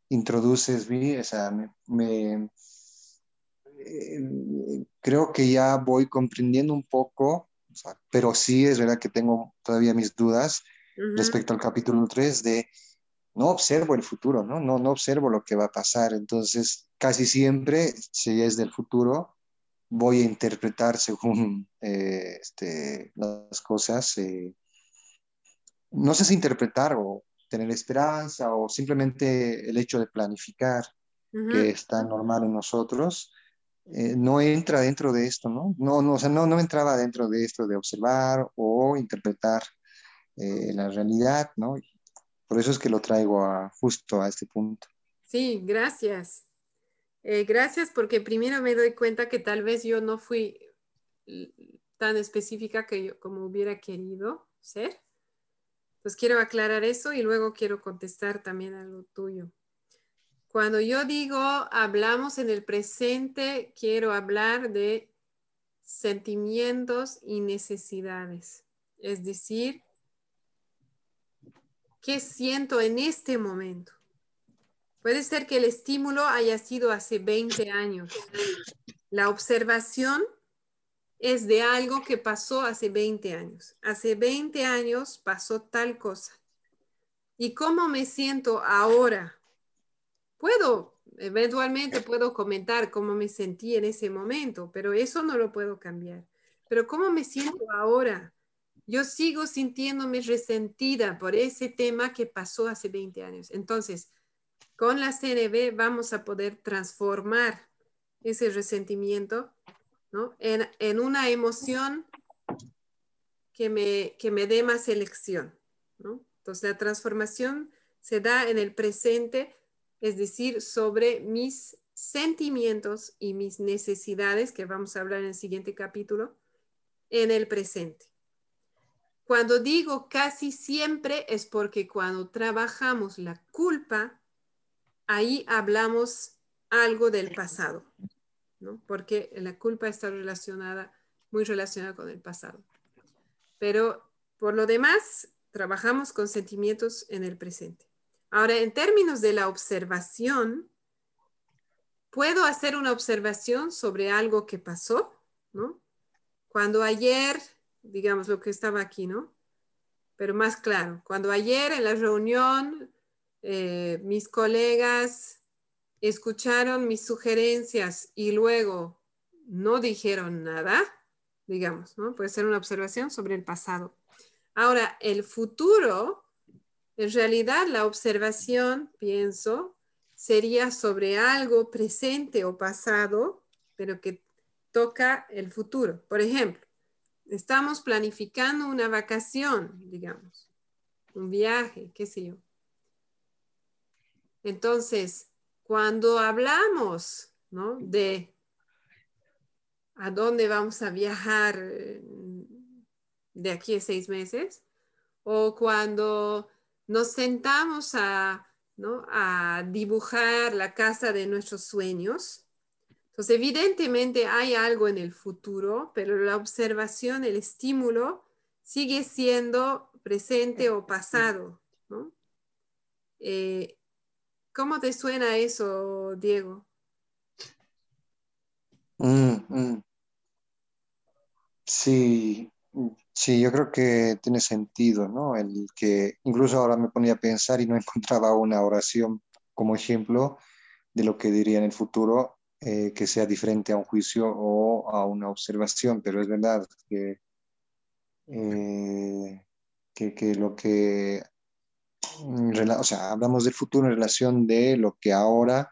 introduces, vi, o sea, me eh, creo que ya voy comprendiendo un poco, pero sí es verdad que tengo todavía mis dudas respecto al capítulo 3 de no observo el futuro, ¿no? ¿no? No observo lo que va a pasar. Entonces, casi siempre, si es del futuro, voy a interpretar según eh, este, las cosas. Eh, no sé si interpretar o tener esperanza o simplemente el hecho de planificar, que está normal en nosotros, eh, no entra dentro de esto, ¿no? No, no, o sea, no, no entraba dentro de esto de observar o interpretar la realidad, ¿no? Por eso es que lo traigo a, justo a este punto. Sí, gracias. Eh, gracias porque primero me doy cuenta que tal vez yo no fui tan específica que yo, como hubiera querido ser. Pues quiero aclarar eso y luego quiero contestar también a lo tuyo. Cuando yo digo hablamos en el presente, quiero hablar de sentimientos y necesidades. Es decir, ¿Qué siento en este momento? Puede ser que el estímulo haya sido hace 20 años. La observación es de algo que pasó hace 20 años. Hace 20 años pasó tal cosa. ¿Y cómo me siento ahora? Puedo, eventualmente puedo comentar cómo me sentí en ese momento, pero eso no lo puedo cambiar. Pero ¿cómo me siento ahora? yo sigo sintiéndome resentida por ese tema que pasó hace 20 años. Entonces, con la CNB vamos a poder transformar ese resentimiento en, una emoción que me, que me dé más elección. Entonces, la transformación se da en el presente, es decir, sobre mis sentimientos y mis necesidades, que vamos a hablar en el siguiente capítulo, en el presente. Cuando digo casi siempre es porque cuando trabajamos la culpa, ahí hablamos algo del pasado, ¿no? Porque la culpa está relacionada, muy relacionada con el pasado. Pero por lo demás, trabajamos con sentimientos en el presente. Ahora, en términos de la observación, puedo hacer una observación sobre algo que pasó, ¿no? Cuando ayer digamos, lo que estaba aquí, ¿no? Pero más claro, cuando ayer en la reunión eh, mis colegas escucharon mis sugerencias y luego no dijeron nada, digamos, ¿no? Puede ser una observación sobre el pasado. Ahora, el futuro, en realidad la observación, pienso, sería sobre algo presente o pasado, pero que toca el futuro. Por ejemplo, estamos planificando una vacación, digamos, un viaje, qué sé yo. Entonces, cuando hablamos ¿no? de a dónde vamos a viajar eh, de aquí a seis meses, o cuando nos sentamos a, ¿no? a dibujar la casa de nuestros sueños, entonces, evidentemente hay algo en el futuro, pero la observación, el estímulo, sigue siendo presente o pasado. Eh, ¿Cómo te suena eso, Diego? Mm, mm. Sí, sí, yo creo que tiene sentido, ¿no? El que incluso ahora me ponía a pensar y no encontraba una oración como ejemplo de lo que diría en el futuro eh, que sea diferente a un juicio o a una observación, pero es verdad que, eh, que, lo que, mm, o sea, hablamos del futuro en relación de lo que ahora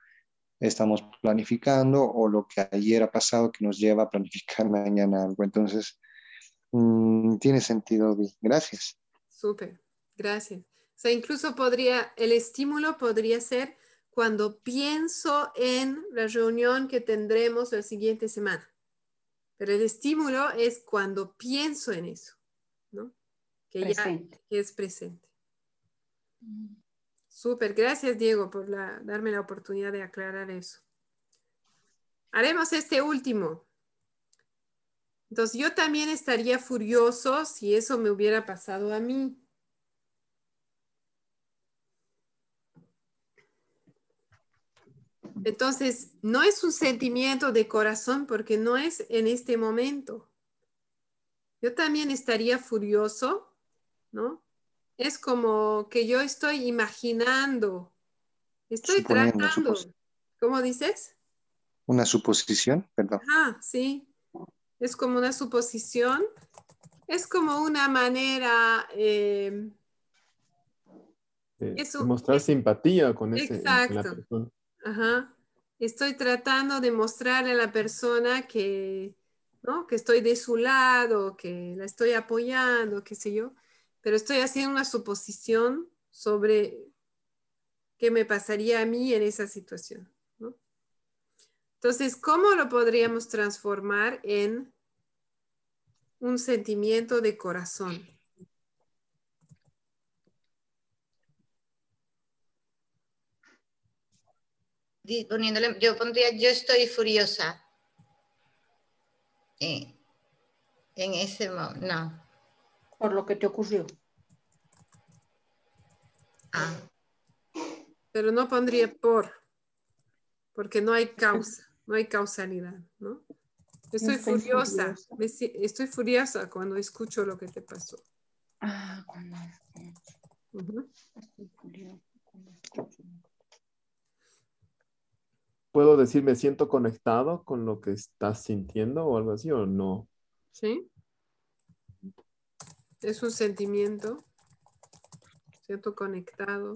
estamos planificando o lo que ayer ha pasado que nos lleva a planificar mañana algo. Entonces, mm, tiene sentido, Gracias. Súper, gracias. O sea, incluso podría, el estímulo podría ser cuando pienso en la reunión que tendremos la siguiente semana. Pero el estímulo es cuando pienso en eso, ¿no? Que ya es presente. Súper, gracias Diego por darme la oportunidad de aclarar eso. Haremos este último. Entonces yo también estaría furioso si eso me hubiera pasado a mí. Entonces, no es un sentimiento de corazón porque no es en este momento. yo también estaría furioso, ¿no? Es como que yo estoy imaginando, estoy tratando. ¿Cómo dices? Una suposición, perdón. Ah, sí. Es como una suposición. Es como una manera... Eh, mostrar simpatía con ese, exacto. Ajá. Estoy tratando de mostrarle a la persona que, ¿no? que estoy de su lado, que la estoy apoyando, qué sé yo, pero estoy haciendo una suposición sobre qué me pasaría a mí en esa situación. Entonces, ¿cómo lo podríamos transformar en un sentimiento de corazón? Poniéndole, yo pondría, yo estoy furiosa. en ese momento, no. Por lo que te ocurrió. Ah. Pero no pondría por, porque no hay causa no hay causalidad, ¿no? Estoy, furiosa, estoy furiosa cuando escucho lo que te pasó. Ah, cuando ¿Puedo decir me siento conectado con lo que estás sintiendo o algo así o no? Sí. Es un sentimiento. Siento conectado.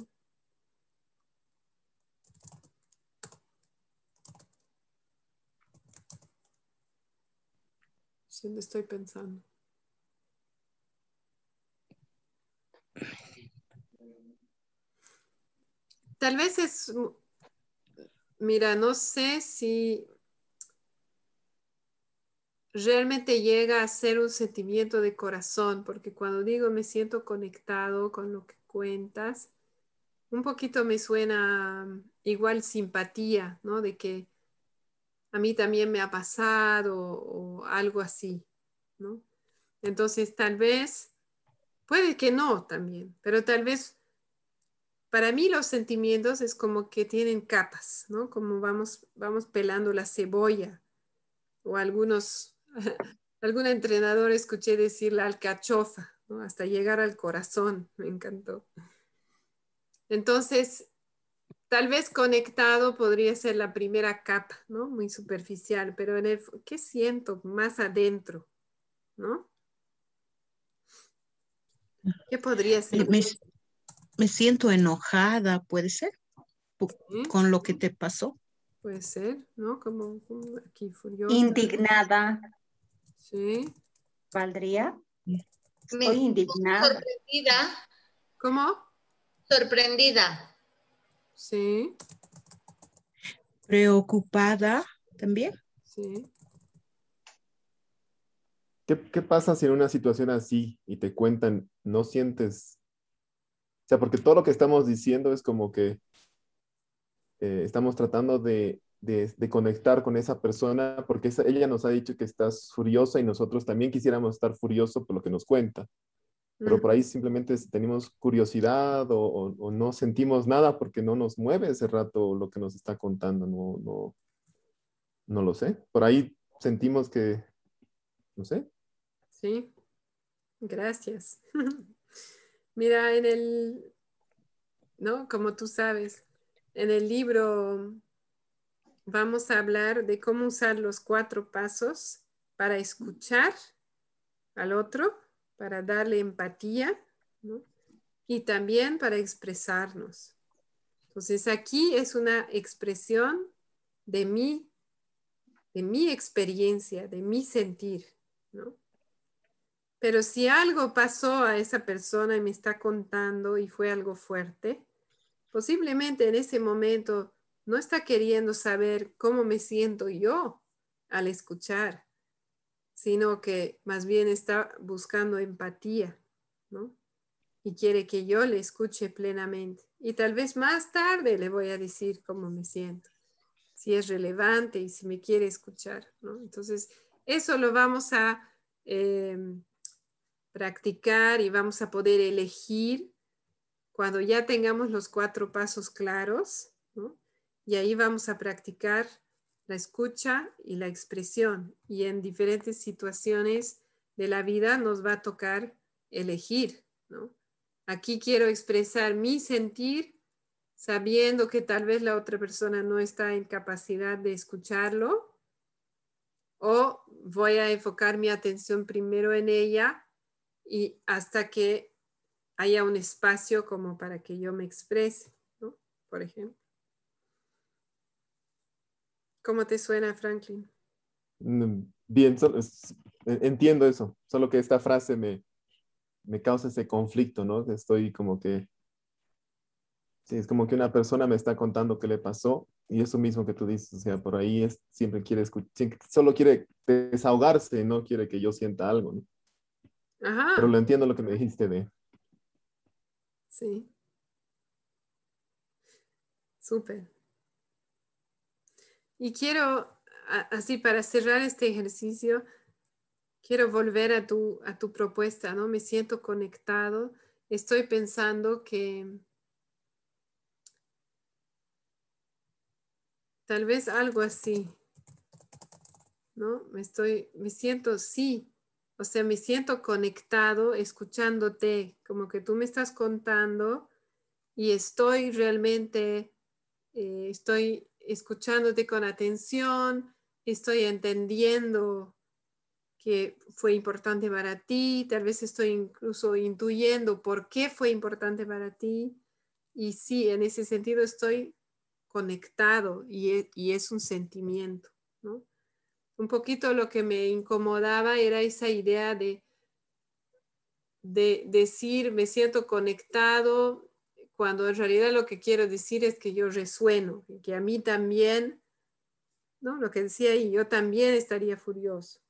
Estoy pensando. Tal vez es, mira, no sé si realmente llega a ser un sentimiento de corazón, porque cuando digo me siento conectado con lo que cuentas, un poquito me suena igual simpatía, ¿no? De que a mí también me ha pasado o, algo así, ¿no? Entonces, tal vez, puede que no también, pero tal vez para mí los sentimientos es como que tienen capas, ¿no? Como vamos, vamos pelando la cebolla o algunos, algún entrenador escuché decir la alcachofa. Hasta llegar al corazón, me encantó. Entonces, Tal vez conectado podría ser la primera capa, ¿no? Muy superficial, pero en el, ¿qué siento más adentro? ¿No? ¿Qué podría ser? Me, siento enojada, ¿puede ser? Con lo que te pasó. Puede ser, ¿no? Como, aquí furiosa. Indignada. Sí. ¿Valdría? Estoy indignada. Sorprendida. ¿Cómo? Sorprendida. Sí. Preocupada también. Sí. ¿Qué, pasa si en una situación así y te cuentan, no sientes? O sea, porque todo lo que estamos diciendo es como que eh, estamos tratando de, conectar con esa persona porque ella nos ha dicho que estás furiosa y nosotros también quisiéramos estar furiosos por lo que nos cuenta pero por ahí simplemente tenemos curiosidad o, no sentimos nada porque no nos mueve ese rato lo que nos está contando, no, no, no lo sé. Por ahí sentimos que, no sé. Sí, gracias. Mira, en el, ¿no? Como tú sabes, en el libro vamos a hablar de cómo usar los cuatro pasos para escuchar al otro para darle empatía y también para expresarnos. Entonces aquí es una expresión de mí, de mi experiencia, de mi sentir, Pero si algo pasó a esa persona y me está contando y fue algo fuerte, posiblemente en ese momento no está queriendo saber cómo me siento yo al escuchar, sino que más bien está buscando empatía, ¿no? Y quiere que yo le escuche plenamente. Y tal vez más tarde le voy a decir cómo me siento, si es relevante y si me quiere escuchar, ¿no? Entonces, eso lo vamos a em, practicar y vamos a poder elegir cuando ya tengamos los cuatro pasos claros, ¿no? Y ahí vamos a practicar la escucha y la expresión. Y en diferentes situaciones de la vida nos va a tocar elegir. Aquí quiero expresar mi sentir sabiendo que tal vez la otra persona no está en capacidad de escucharlo o voy a enfocar mi atención primero en ella y hasta que haya un espacio como para que yo me exprese. Por ejemplo. ¿Cómo te suena, Franklin? Mm, bien, e, entiendo eso, solo que esta frase me, me causa ese conflicto, ¿no? Estoy como que, sí, es como que una persona me está contando qué le pasó y eso mismo que tú dices, o sea, por ahí es, siempre quiere escuchar, solo quiere desahogarse, no quiere que yo sienta algo, ¿no? Ajá. Pero lo entiendo lo que me dijiste de... Sí. Súper. Y quiero, así para cerrar este ejercicio, quiero volver a tu, a tu propuesta, ¿no? Me siento conectado. Estoy pensando que Tal vez algo así. ¿No? Me estoy, me siento, sí, o sea, me siento conectado escuchándote, como que tú me estás contando y estoy realmente, eh, estoy escuchándote con atención, estoy entendiendo que fue importante para ti, tal vez estoy incluso intuyendo por qué fue importante para ti. Y sí, en ese sentido estoy conectado e, y es, un sentimiento. Un poquito lo que me incomodaba era esa idea de, de decir me siento conectado cuando en realidad lo que quiero decir es que yo resueno, que a mí también, ¿no? Lo que decía ahí, yo también estaría furioso.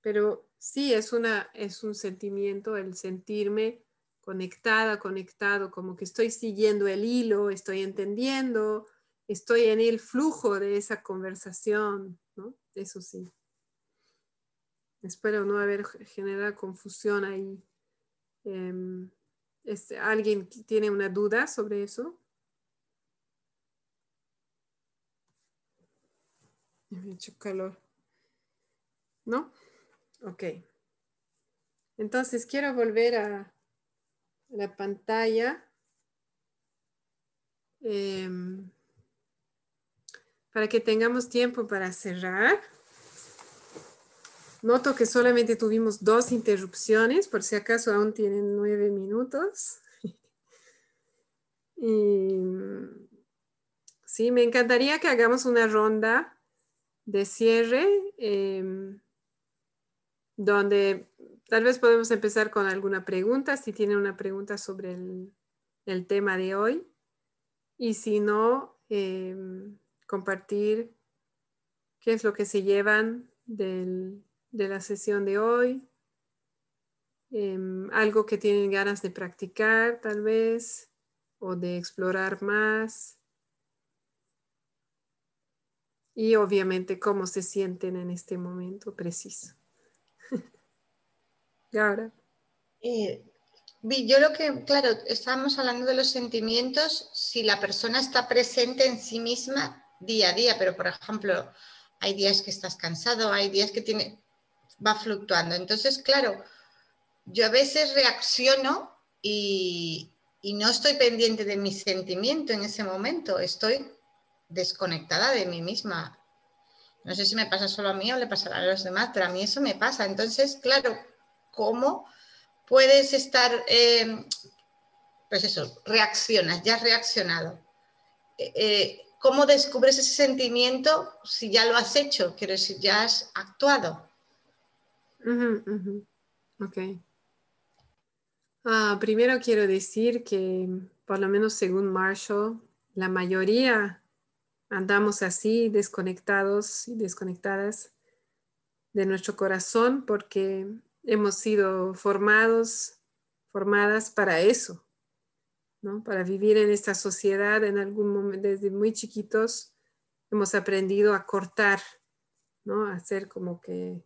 Pero sí es, una, es un sentimiento el sentirme conectada, conectado, como que estoy siguiendo el hilo, estoy entendiendo, estoy en el flujo de esa conversación, ¿no? Eso sí. Espero no haber generado confusión ahí. Em, este, ¿Alguien tiene una duda sobre eso? Me hecho calor. ¿No? Ok. Entonces quiero volver a la pantalla. Em, para que tengamos tiempo para cerrar. Noto que solamente tuvimos dos interrupciones, por si acaso aún tienen nueve minutos. sí, me encantaría que hagamos una ronda de cierre, em, donde tal vez podemos empezar con alguna pregunta, si tienen una pregunta sobre el, el tema de hoy. Y si no, eh, compartir qué es lo que se llevan de la sesión de hoy, em, algo que tienen ganas de practicar tal vez o de explorar más y obviamente cómo se sienten en este momento preciso. y ahora. Eh, yo lo que, claro, estábamos hablando de los sentimientos, si la persona está presente en sí misma, día a día, pero por ejemplo, hay días que estás cansado, hay días que tiene, va fluctuando. Entonces, claro, yo a veces reacciono y, no estoy pendiente de mi sentimiento en ese momento, estoy desconectada de mí misma. No sé si me pasa solo a mí o le pasará a los demás, pero a mí eso me pasa. Entonces, claro, ¿cómo puedes estar, eh, pues eso, reaccionas, ya has reaccionado? Eh, eh, ¿Cómo descubres ese sentimiento si ya lo has hecho? Quiero decir, ya has actuado. Ok. Ah, primero quiero decir que, por lo menos según Marshall, la mayoría andamos así, desconectados y desconectadas de nuestro corazón porque hemos sido formados, formadas para eso, para vivir en esta sociedad, en algún momento, desde muy chiquitos, hemos aprendido a cortar, ¿no? A hacer como que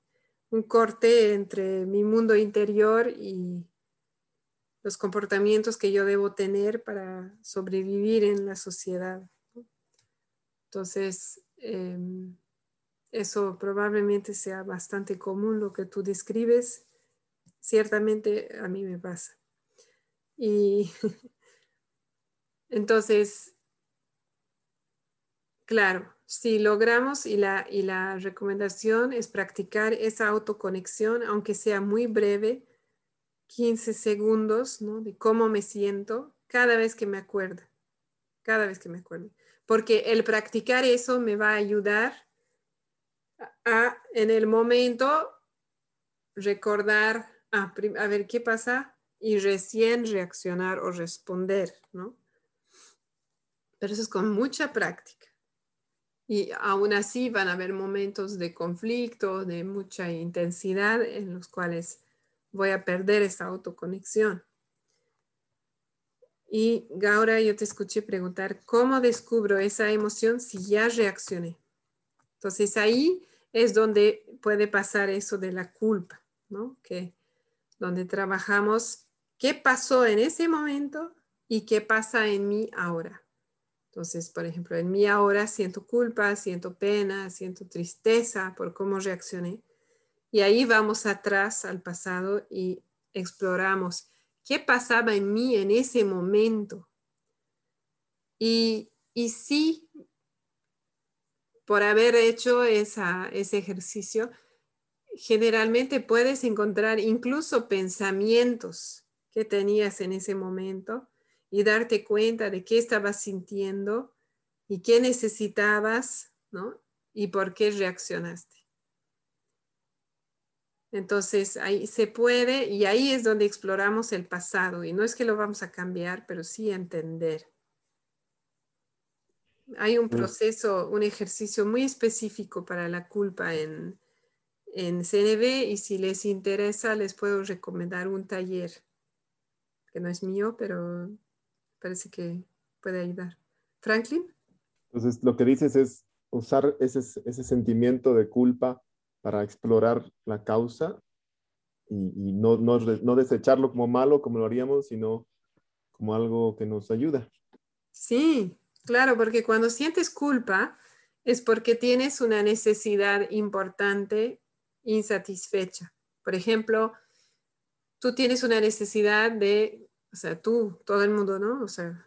un corte entre mi mundo interior y los comportamientos que yo debo tener para sobrevivir en la sociedad. Entonces, em, eso probablemente sea bastante común lo que tú describes ciertamente a mí me pasa. Y entonces, claro, si logramos y la, y la recomendación es practicar esa autoconexión, aunque sea muy breve, 15 segundos, ¿no? De cómo me siento cada vez que me acuerdo, cada vez que me acuerdo. Porque el practicar eso me va a ayudar a, en el momento, recordar, a, a ver qué pasa y recién reaccionar o responder, ¿no? Pero eso es con mucha práctica. Y aún así van a haber momentos de conflicto, de mucha intensidad en los cuales voy a perder esa autoconexión. Y Gaura, yo te escuché preguntar, ¿cómo descubro esa emoción si ya reaccioné? Entonces ahí es donde puede pasar eso de la culpa, ¿no? Que donde trabajamos qué pasó en ese momento y qué pasa en mí ahora. Entonces, por ejemplo, en mí ahora siento culpa, siento pena, siento tristeza por cómo reaccioné. Y ahí vamos atrás al pasado y exploramos qué pasaba en mí en ese momento. Y, y sí, por haber hecho ese ejercicio, generalmente puedes encontrar incluso pensamientos que tenías en ese momento y darte cuenta de qué estabas sintiendo y qué necesitabas, ¿no? Y por qué reaccionaste. Entonces, ahí se puede y ahí es donde exploramos el pasado y no es que lo vamos a cambiar, pero sí entender. Hay un mm. proceso, un ejercicio muy específico para la culpa en, en CNB y si les interesa les puedo recomendar un taller que no es mío, pero parece que puede ayudar. Franklin. Entonces, lo que dices es usar ese, ese sentimiento de culpa para explorar la causa y, no, no, desecharlo como malo, como lo haríamos, sino como algo que nos ayuda. Sí, claro, porque cuando sientes culpa es porque tienes una necesidad importante insatisfecha. Por ejemplo, tú tienes una necesidad de, o sea, tú, todo el mundo, ¿no? O sea,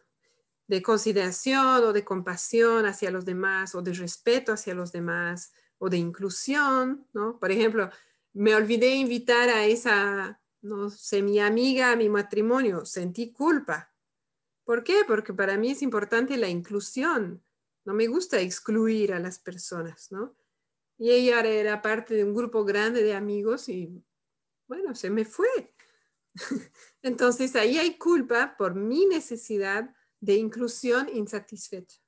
de consideración o de compasión hacia los demás o de respeto hacia los demás o de inclusión, ¿no? Por ejemplo, me olvidé invitar a esa, no sé, mi amiga a mi matrimonio, sentí culpa. ¿Por qué? Porque para mí es importante la inclusión. No me gusta excluir a las personas, ¿no? Y ella era parte de un grupo grande de amigos y, bueno, se me fue. Entonces ahí hay culpa por mi necesidad de inclusión insatisfecha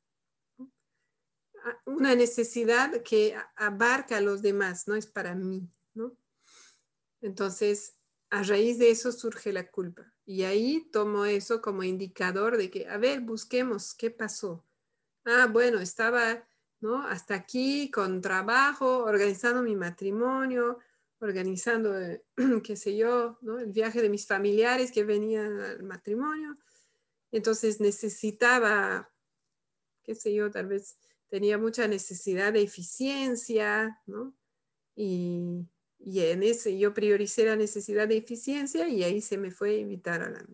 una necesidad que abarca a los demás, no es para mí, ¿no? Entonces, a raíz de eso surge la culpa. Y ahí tomo eso como indicador de que, a ver, busquemos qué pasó. Ah, bueno, estaba, ¿no? Hasta aquí con trabajo, organizando mi matrimonio, organizando, eh, qué sé yo. El viaje de mis familiares que venían al matrimonio. Entonces necesitaba, qué sé yo, tal vez tenía mucha necesidad de eficiencia, ¿no? Y, en ese yo prioricé la necesidad de eficiencia y ahí se me fue a invitar a la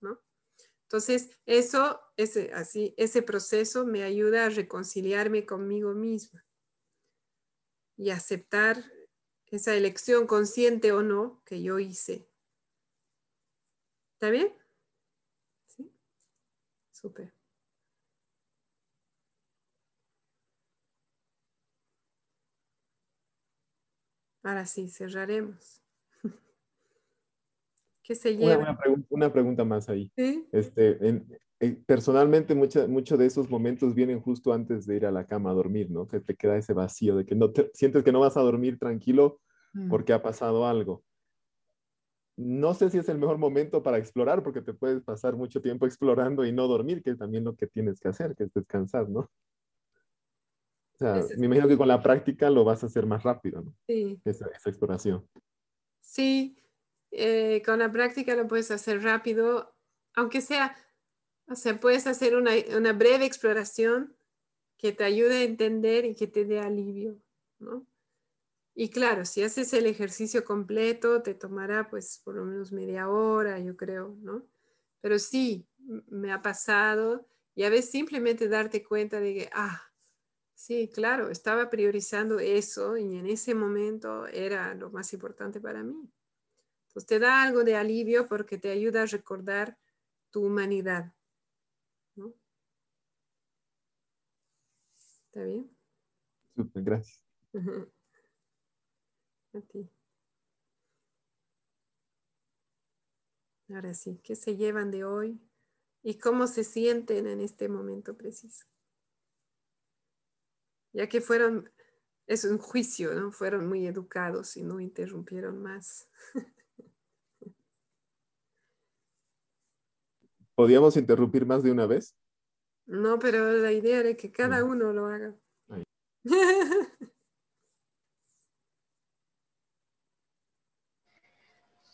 ¿no? Entonces, eso, ese, así, ese proceso me ayuda a reconciliarme conmigo misma y aceptar esa elección consciente o no que yo hice. ¿Está bien? Sí. Súper. Ahora sí, cerraremos. ¿Qué se lleva? Una, pregunta, más ahí. Este, personalmente, muchos de esos momentos vienen justo antes de ir a la cama a dormir, ¿no? Que te queda ese vacío de que no te, sientes que no vas a dormir tranquilo mm. porque ha pasado algo. No sé si es el mejor momento para explorar, porque te puedes pasar mucho tiempo explorando y no dormir, que es también lo que tienes que hacer, que es descansar, ¿no? me imagino que con la práctica lo vas a hacer más rápido, ¿no? Sí. Esa, exploración. Sí, eh, con la práctica lo puedes hacer rápido, aunque sea, o sea, puedes hacer una, una, breve exploración que te ayude a entender y que te dé alivio, ¿no? Y claro, si haces el ejercicio completo, te tomará pues por lo menos media hora, yo creo, ¿no? Pero sí, me ha pasado y a veces simplemente darte cuenta de que, ah, sí, claro, estaba priorizando eso y en ese momento era lo más importante para mí. Entonces te da algo de alivio porque te ayuda a recordar tu humanidad. ¿no? ¿Está bien? Súper, gracias. A ti. Ahora sí, ¿qué se llevan de hoy? ¿Y cómo se sienten en este momento preciso? Ya que fueron, es un juicio, ¿no? Fueron muy educados y no interrumpieron más. ¿Podíamos interrumpir más de una vez? No, pero la idea era que cada uno lo haga.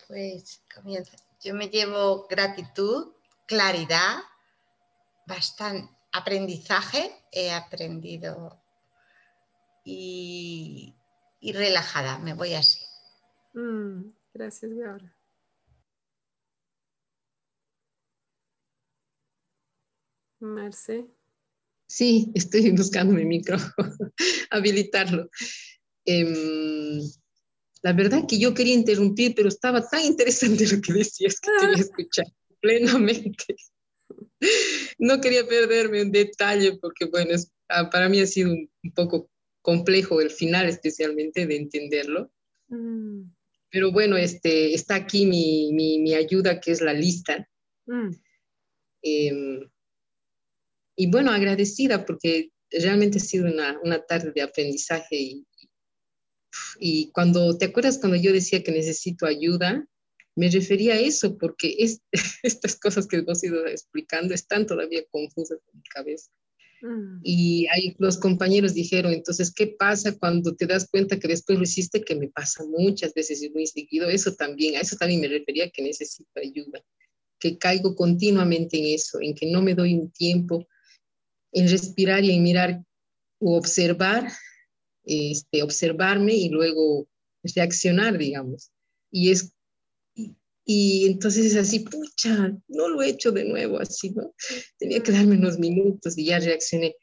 Pues comienza. Yo me llevo gratitud, claridad, bastante aprendizaje, he aprendido y, relajada, me voy así. Mm, gracias, Gaura. Marce. Sí, estoy buscando mi micro, habilitarlo. Em, la verdad que yo quería interrumpir, pero estaba tan interesante lo que decías que quería escuchar plenamente. No quería perderme un detalle porque, bueno, ah, para mí ha sido un, poco complejo el final, especialmente de entenderlo. Mm. Pero bueno, este, está aquí mi, mi, ayuda, que es la lista. Mm. Em, y bueno, agradecida porque realmente ha sido una, una tarde de aprendizaje y, y cuando, ¿te acuerdas cuando yo decía que necesito ayuda? Me refería a eso porque es, estas cosas que hemos ido explicando están todavía confusas en mi cabeza. Mm. Y ahí los compañeros dijeron, entonces, ¿qué pasa cuando te das cuenta que después lo hiciste? Que me pasa muchas veces y muy seguido. Eso también, a eso también me refería que necesito ayuda, que caigo continuamente en eso, en que no me doy un tiempo en respirar y en mirar o observar este, observarme y luego reaccionar, digamos. Y es y entonces es así, pucha, no lo he hecho de nuevo así, ¿no? Tenía que darme unos minutos y ya reaccioné.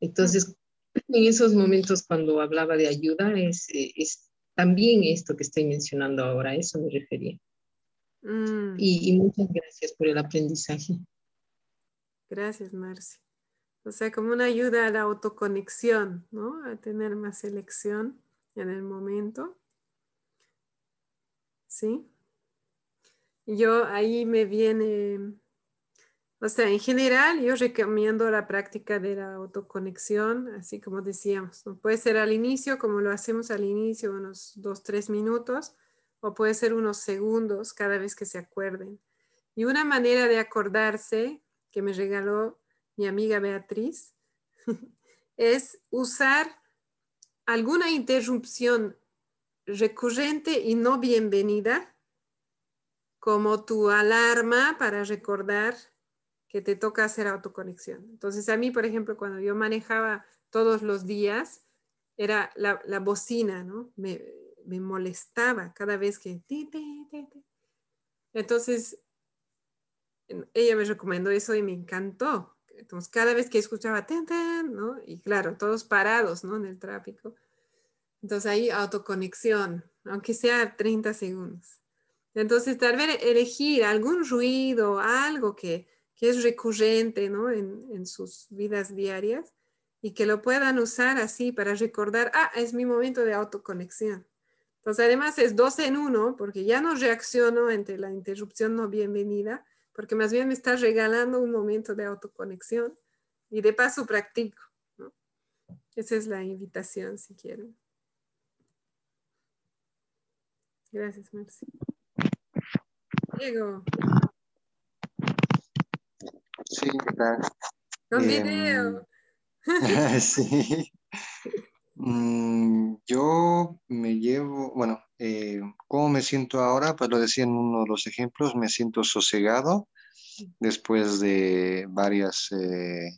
Entonces, en esos momentos cuando hablaba de ayuda, es, es también esto que estoy mencionando ahora, eso me refería. Mm. Y, y, muchas gracias por el aprendizaje. Gracias, Marci. O sea, como una ayuda a la autoconexión, ¿no? A tener más selección en el momento. ¿Sí? Yo ahí me viene, o sea, en general yo recomiendo la práctica de la autoconexión, así como decíamos, puede ser al inicio, como lo hacemos al inicio, unos dos, tres minutos, o puede ser unos segundos cada vez que se acuerden. Y una manera de acordarse que me regaló mi amiga Beatriz, es usar alguna interrupción recurrente y no bienvenida como tu alarma para recordar que te toca hacer autoconexión. Entonces a mí, por ejemplo, cuando yo manejaba todos los días, era la, bocina, ¿no? Me, me, molestaba cada vez que... Entonces, ella me recomendó eso y me encantó, entonces, cada vez que escuchaba, ten, ¿no? Y claro, todos parados, ¿no? En el tráfico. Entonces, ahí autoconexión, aunque sea 30 segundos. Entonces, tal vez elegir algún ruido, algo que, que es recurrente, ¿no? En, en, sus vidas diarias y que lo puedan usar así para recordar, ah, es mi momento de autoconexión. Entonces, además es dos en uno, porque ya no reacciono ante la interrupción no bienvenida, porque más bien me está regalando un momento de autoconexión y de paso practico. Esa es la invitación, si quieren. Gracias, Marci. Diego. Sí, gracias. Con em, video. sí. Mm, yo me llevo, bueno, eh, ¿cómo me siento ahora? Pues lo decía en uno de los ejemplos, me siento sosegado después de varias, eh,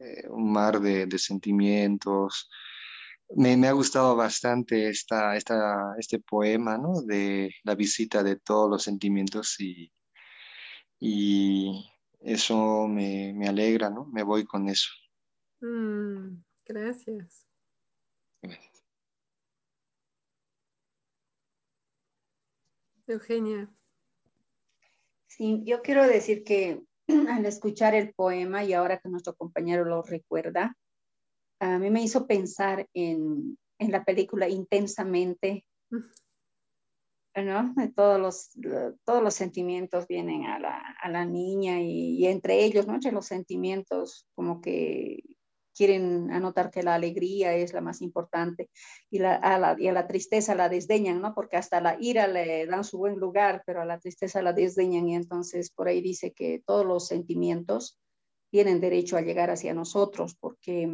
eh, un mar de, sentimientos, me, ha gustado bastante esta, esta, este poema, ¿no? De la visita de todos los sentimientos y, y eso me, me alegra, ¿no? Me voy con eso. Mm, gracias. Eugenia. Sí, yo quiero decir que al escuchar el poema y ahora que nuestro compañero lo recuerda, a mí me hizo pensar en, en la película intensamente, ¿no? Todos los, todos los sentimientos vienen a la, a la niña y, y, entre ellos, ¿no? Entre los sentimientos como que quieren anotar que la alegría es la más importante y, la, y a la tristeza la desdeñan, ¿no? Porque hasta la ira le dan su buen lugar, pero a la tristeza la desdeñan y entonces por ahí dice que todos los sentimientos tienen derecho a llegar hacia nosotros porque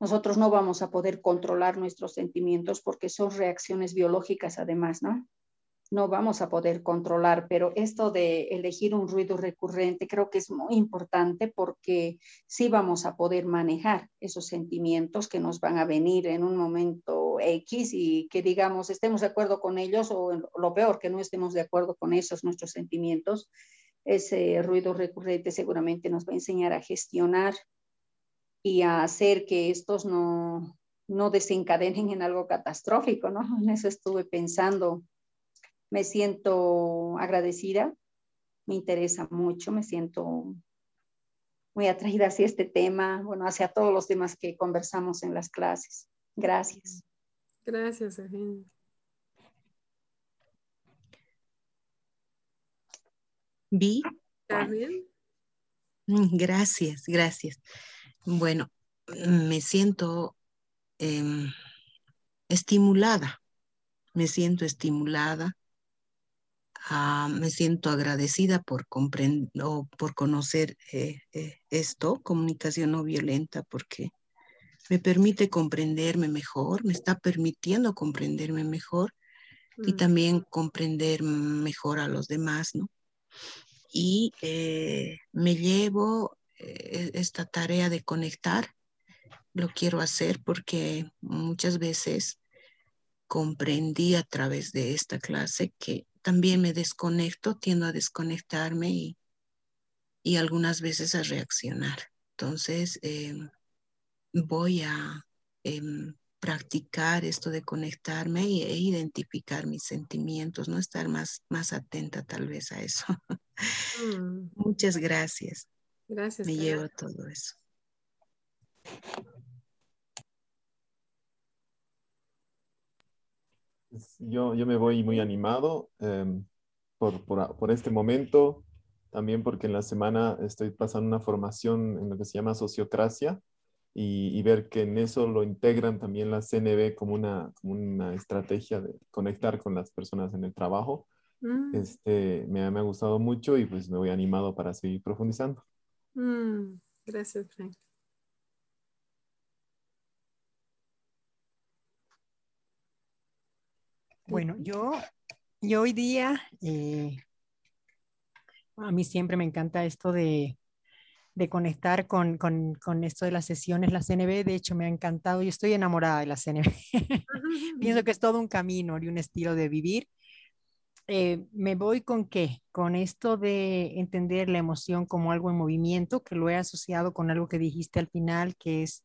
nosotros no vamos a poder controlar nuestros sentimientos porque son reacciones biológicas además, ¿no? No vamos a poder controlar, pero esto de elegir un ruido recurrente creo que es muy importante porque sí vamos a poder manejar esos sentimientos que nos van a venir en un momento X y que digamos estemos de acuerdo con ellos o lo peor que no estemos de acuerdo con esos nuestros sentimientos. Ese ruido recurrente seguramente nos va a enseñar a gestionar y a hacer que estos no, no desencadenen en algo catastrófico, ¿no? En eso estuve pensando me siento agradecida, me interesa mucho, me siento muy atraída hacia este tema, bueno, hacia todos los temas que conversamos en las clases. Gracias. Gracias, Eugenia. Vi. ¿Está bien? Mm, gracias, gracias. Bueno, me siento eh, estimulada, me siento estimulada Ah, me siento agradecida por o por conocer eh, eh, esto, comunicación no violenta, porque me permite comprenderme mejor, me está permitiendo comprenderme mejor y mm. también comprender mejor a los demás, ¿no? Y eh, me llevo esta tarea de conectar, lo quiero hacer porque muchas veces comprendí a través de esta clase que también me desconecto, tiendo a desconectarme y, y algunas veces a reaccionar. Entonces, em, voy a em, practicar esto de conectarme e, identificar mis sentimientos, no estar más, más atenta tal vez a eso. Mm. Muchas gracias. Gracias. Me llevo todo eso. Yo, yo me voy muy animado em, por, por, por, este momento, también porque en la semana estoy pasando una formación en lo que se llama sociocracia y, y ver que en eso lo integran también la CNB como una, como una estrategia de conectar con las personas en el trabajo. Mm. Este, me, me, ha gustado mucho y pues me voy animado para seguir profundizando. Mm. Gracias, Frank. Bueno, yo, yo hoy día, eh, a mí siempre me encanta esto de, de conectar con, con, con, esto de las sesiones, la CNB, de hecho me ha encantado, yo estoy enamorada de la CNB. Pienso que es todo un camino y un estilo de vivir. Eh, me voy con qué? Con esto de entender la emoción como algo en movimiento, que lo he asociado con algo que dijiste al final, que es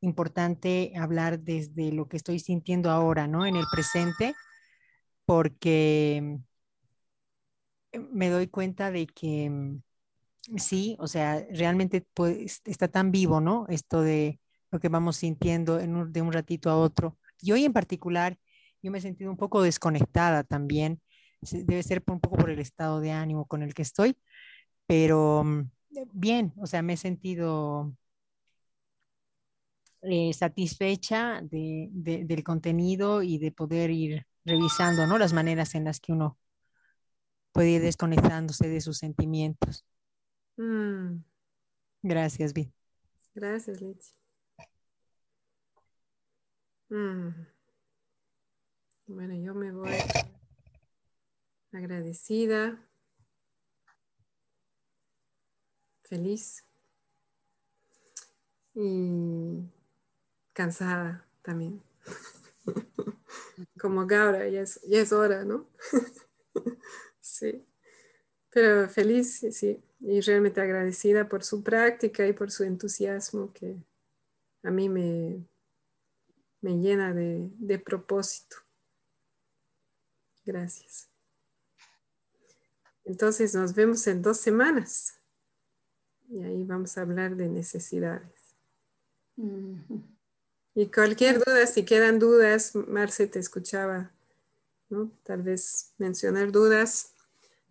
importante hablar desde lo que estoy sintiendo ahora, ¿no? En el presente, porque me doy cuenta de que mm, sí, o sea, realmente pues, está tan vivo, ¿no? Esto de lo que vamos sintiendo de un ratito a otro. Y hoy en particular, yo me he sentido un poco desconectada también. Debe ser un poco por el estado de ánimo con el que estoy, pero mm, bien, o sea, me he sentido eh, satisfecha del contenido y de poder ir revisando ¿no? las maneras en las que uno puede ir desconectándose de sus sentimientos. Mm. Gracias, Vi. Gracias, Liz. Mm. Bueno, yo me voy agradecida, feliz y cansada también. Como Gaura, ya es, hora, ¿no? sí. Pero feliz, sí, y realmente agradecida por su práctica y por su entusiasmo que a mí me, me llena de, de propósito. Gracias. Entonces nos vemos en dos semanas y ahí vamos a hablar de necesidades. Y cualquier duda, si quedan dudas, Marce te escuchaba, ¿no? Tal vez mencionar dudas,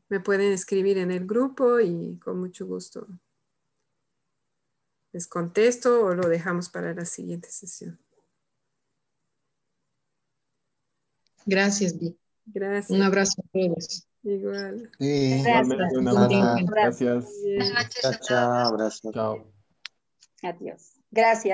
me pueden escribir en el grupo y con mucho gusto les contesto o lo dejamos para la siguiente sesión. Gracias, Vi. Gracias. Un abrazo a todos. Igual. Sí, Gracias. un abrazo. Gracias. Gracias. Buenas noches a Chao, todos. chao, abrazo. Chao. Adiós. Gracias.